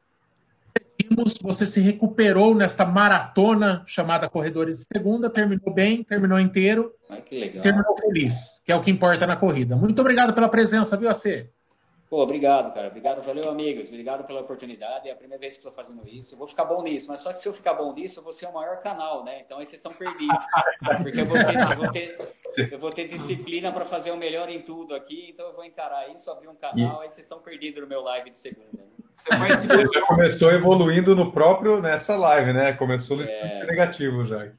você se recuperou nesta maratona chamada Corredores de Segunda, terminou bem, terminou inteiro. Ai, que legal. Terminou feliz, que é o que importa na corrida. Muito obrigado pela presença, viu, AC? Pô, obrigado, cara. Obrigado, valeu, amigos. Obrigado pela oportunidade. É a primeira vez que estou fazendo isso. Eu vou ficar bom nisso, mas só que se eu ficar bom nisso, eu vou ser o maior canal, né? Então aí vocês estão perdidos. Porque eu vou ter, eu vou ter, eu vou ter disciplina para fazer o melhor em tudo aqui, então eu vou encarar isso, abrir um canal, aí vocês estão perdidos no meu live de segunda. Né? Você [LAUGHS] já começou evoluindo no próprio nessa live, né? Começou no é... negativo já.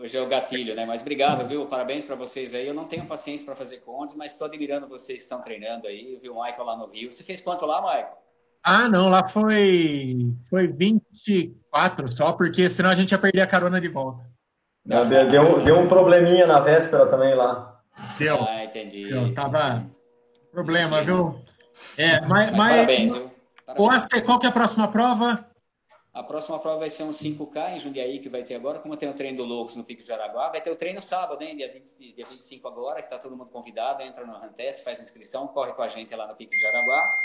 Hoje é o gatilho, né? Mas obrigado, viu? Parabéns para vocês aí. Eu não tenho paciência para fazer contas, mas estou admirando vocês que estão treinando aí. Viu o Michael lá no Rio. Você fez quanto lá, Michael? Ah, não, lá foi foi 24 só, porque senão a gente ia perder a carona de volta. Não, deu, deu um probleminha na véspera também lá. Deu. Ah, entendi. Deu, tava problema, viu? É, mas, mas, mas parabéns, viu? Parabéns. O qual que é a próxima prova? A próxima prova vai ser um 5K em Jundiaí, que vai ter agora. Como tem o treino do Loucos no Pico de Araguá, vai ter o treino sábado, hein? Dia, 20, dia 25 agora, que tá todo mundo convidado. Entra no Rantest, faz inscrição, corre com a gente lá no Pico de Araguá.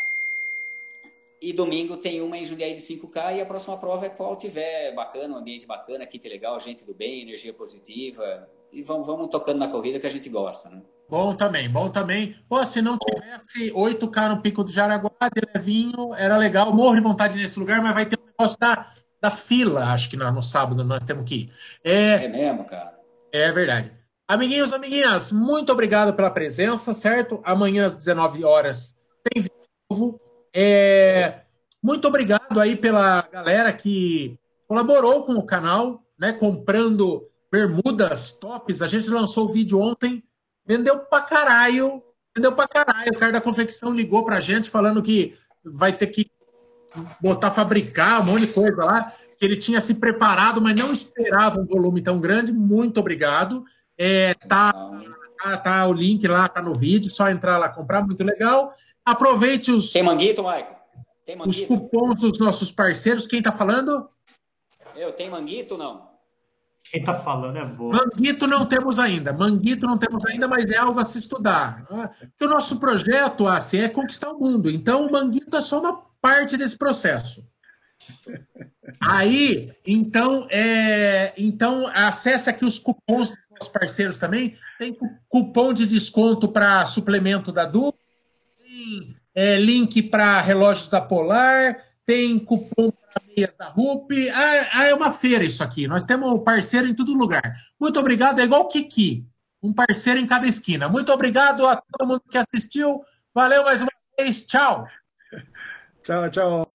E domingo tem uma em Jundiaí de 5K e a próxima prova é qual tiver bacana, um ambiente bacana, kit legal, gente do bem, energia positiva. E vamos, vamos tocando na corrida que a gente gosta, né? Bom também, bom também. Pô, se não tivesse 8K no Pico do Jaraguá, de levinho, era legal. Morro de vontade nesse lugar, mas vai ter um negócio da, da fila, acho que no, no sábado nós temos que ir. É, é mesmo, cara. É verdade. Amiguinhos, amiguinhas, muito obrigado pela presença, certo? Amanhã às 19 horas tem vídeo novo. É, muito obrigado aí pela galera que colaborou com o canal, né? Comprando bermudas tops. A gente lançou o vídeo ontem, vendeu pra caralho. Vendeu pra caralho. O cara da confecção ligou pra gente falando que vai ter que botar fabricar um monte de coisa lá. Que ele tinha se preparado, mas não esperava um volume tão grande. Muito obrigado. É, tá, tá, tá, o link lá, tá no vídeo, só entrar lá comprar, muito legal. Aproveite os. Tem manguito, Michael? Tem manguito? Os cupons dos nossos parceiros. Quem tá falando? Eu, tem manguito não? Quem tá falando é bom. Manguito não temos ainda. Manguito não temos ainda, mas é algo a se estudar. Porque o nosso projeto, assim, é conquistar o mundo. Então, o manguito é só uma parte desse processo. Aí, então, é, então acesse aqui os cupons dos nossos parceiros também. Tem cupom de desconto para suplemento da Du, tem é, link para relógios da Polar, tem cupom para meias da RUP. Ah, é uma feira isso aqui. Nós temos parceiro em todo lugar. Muito obrigado. É igual Kiki, um parceiro em cada esquina. Muito obrigado a todo mundo que assistiu. Valeu mais uma vez. Tchau. [LAUGHS] Tchau, tchau.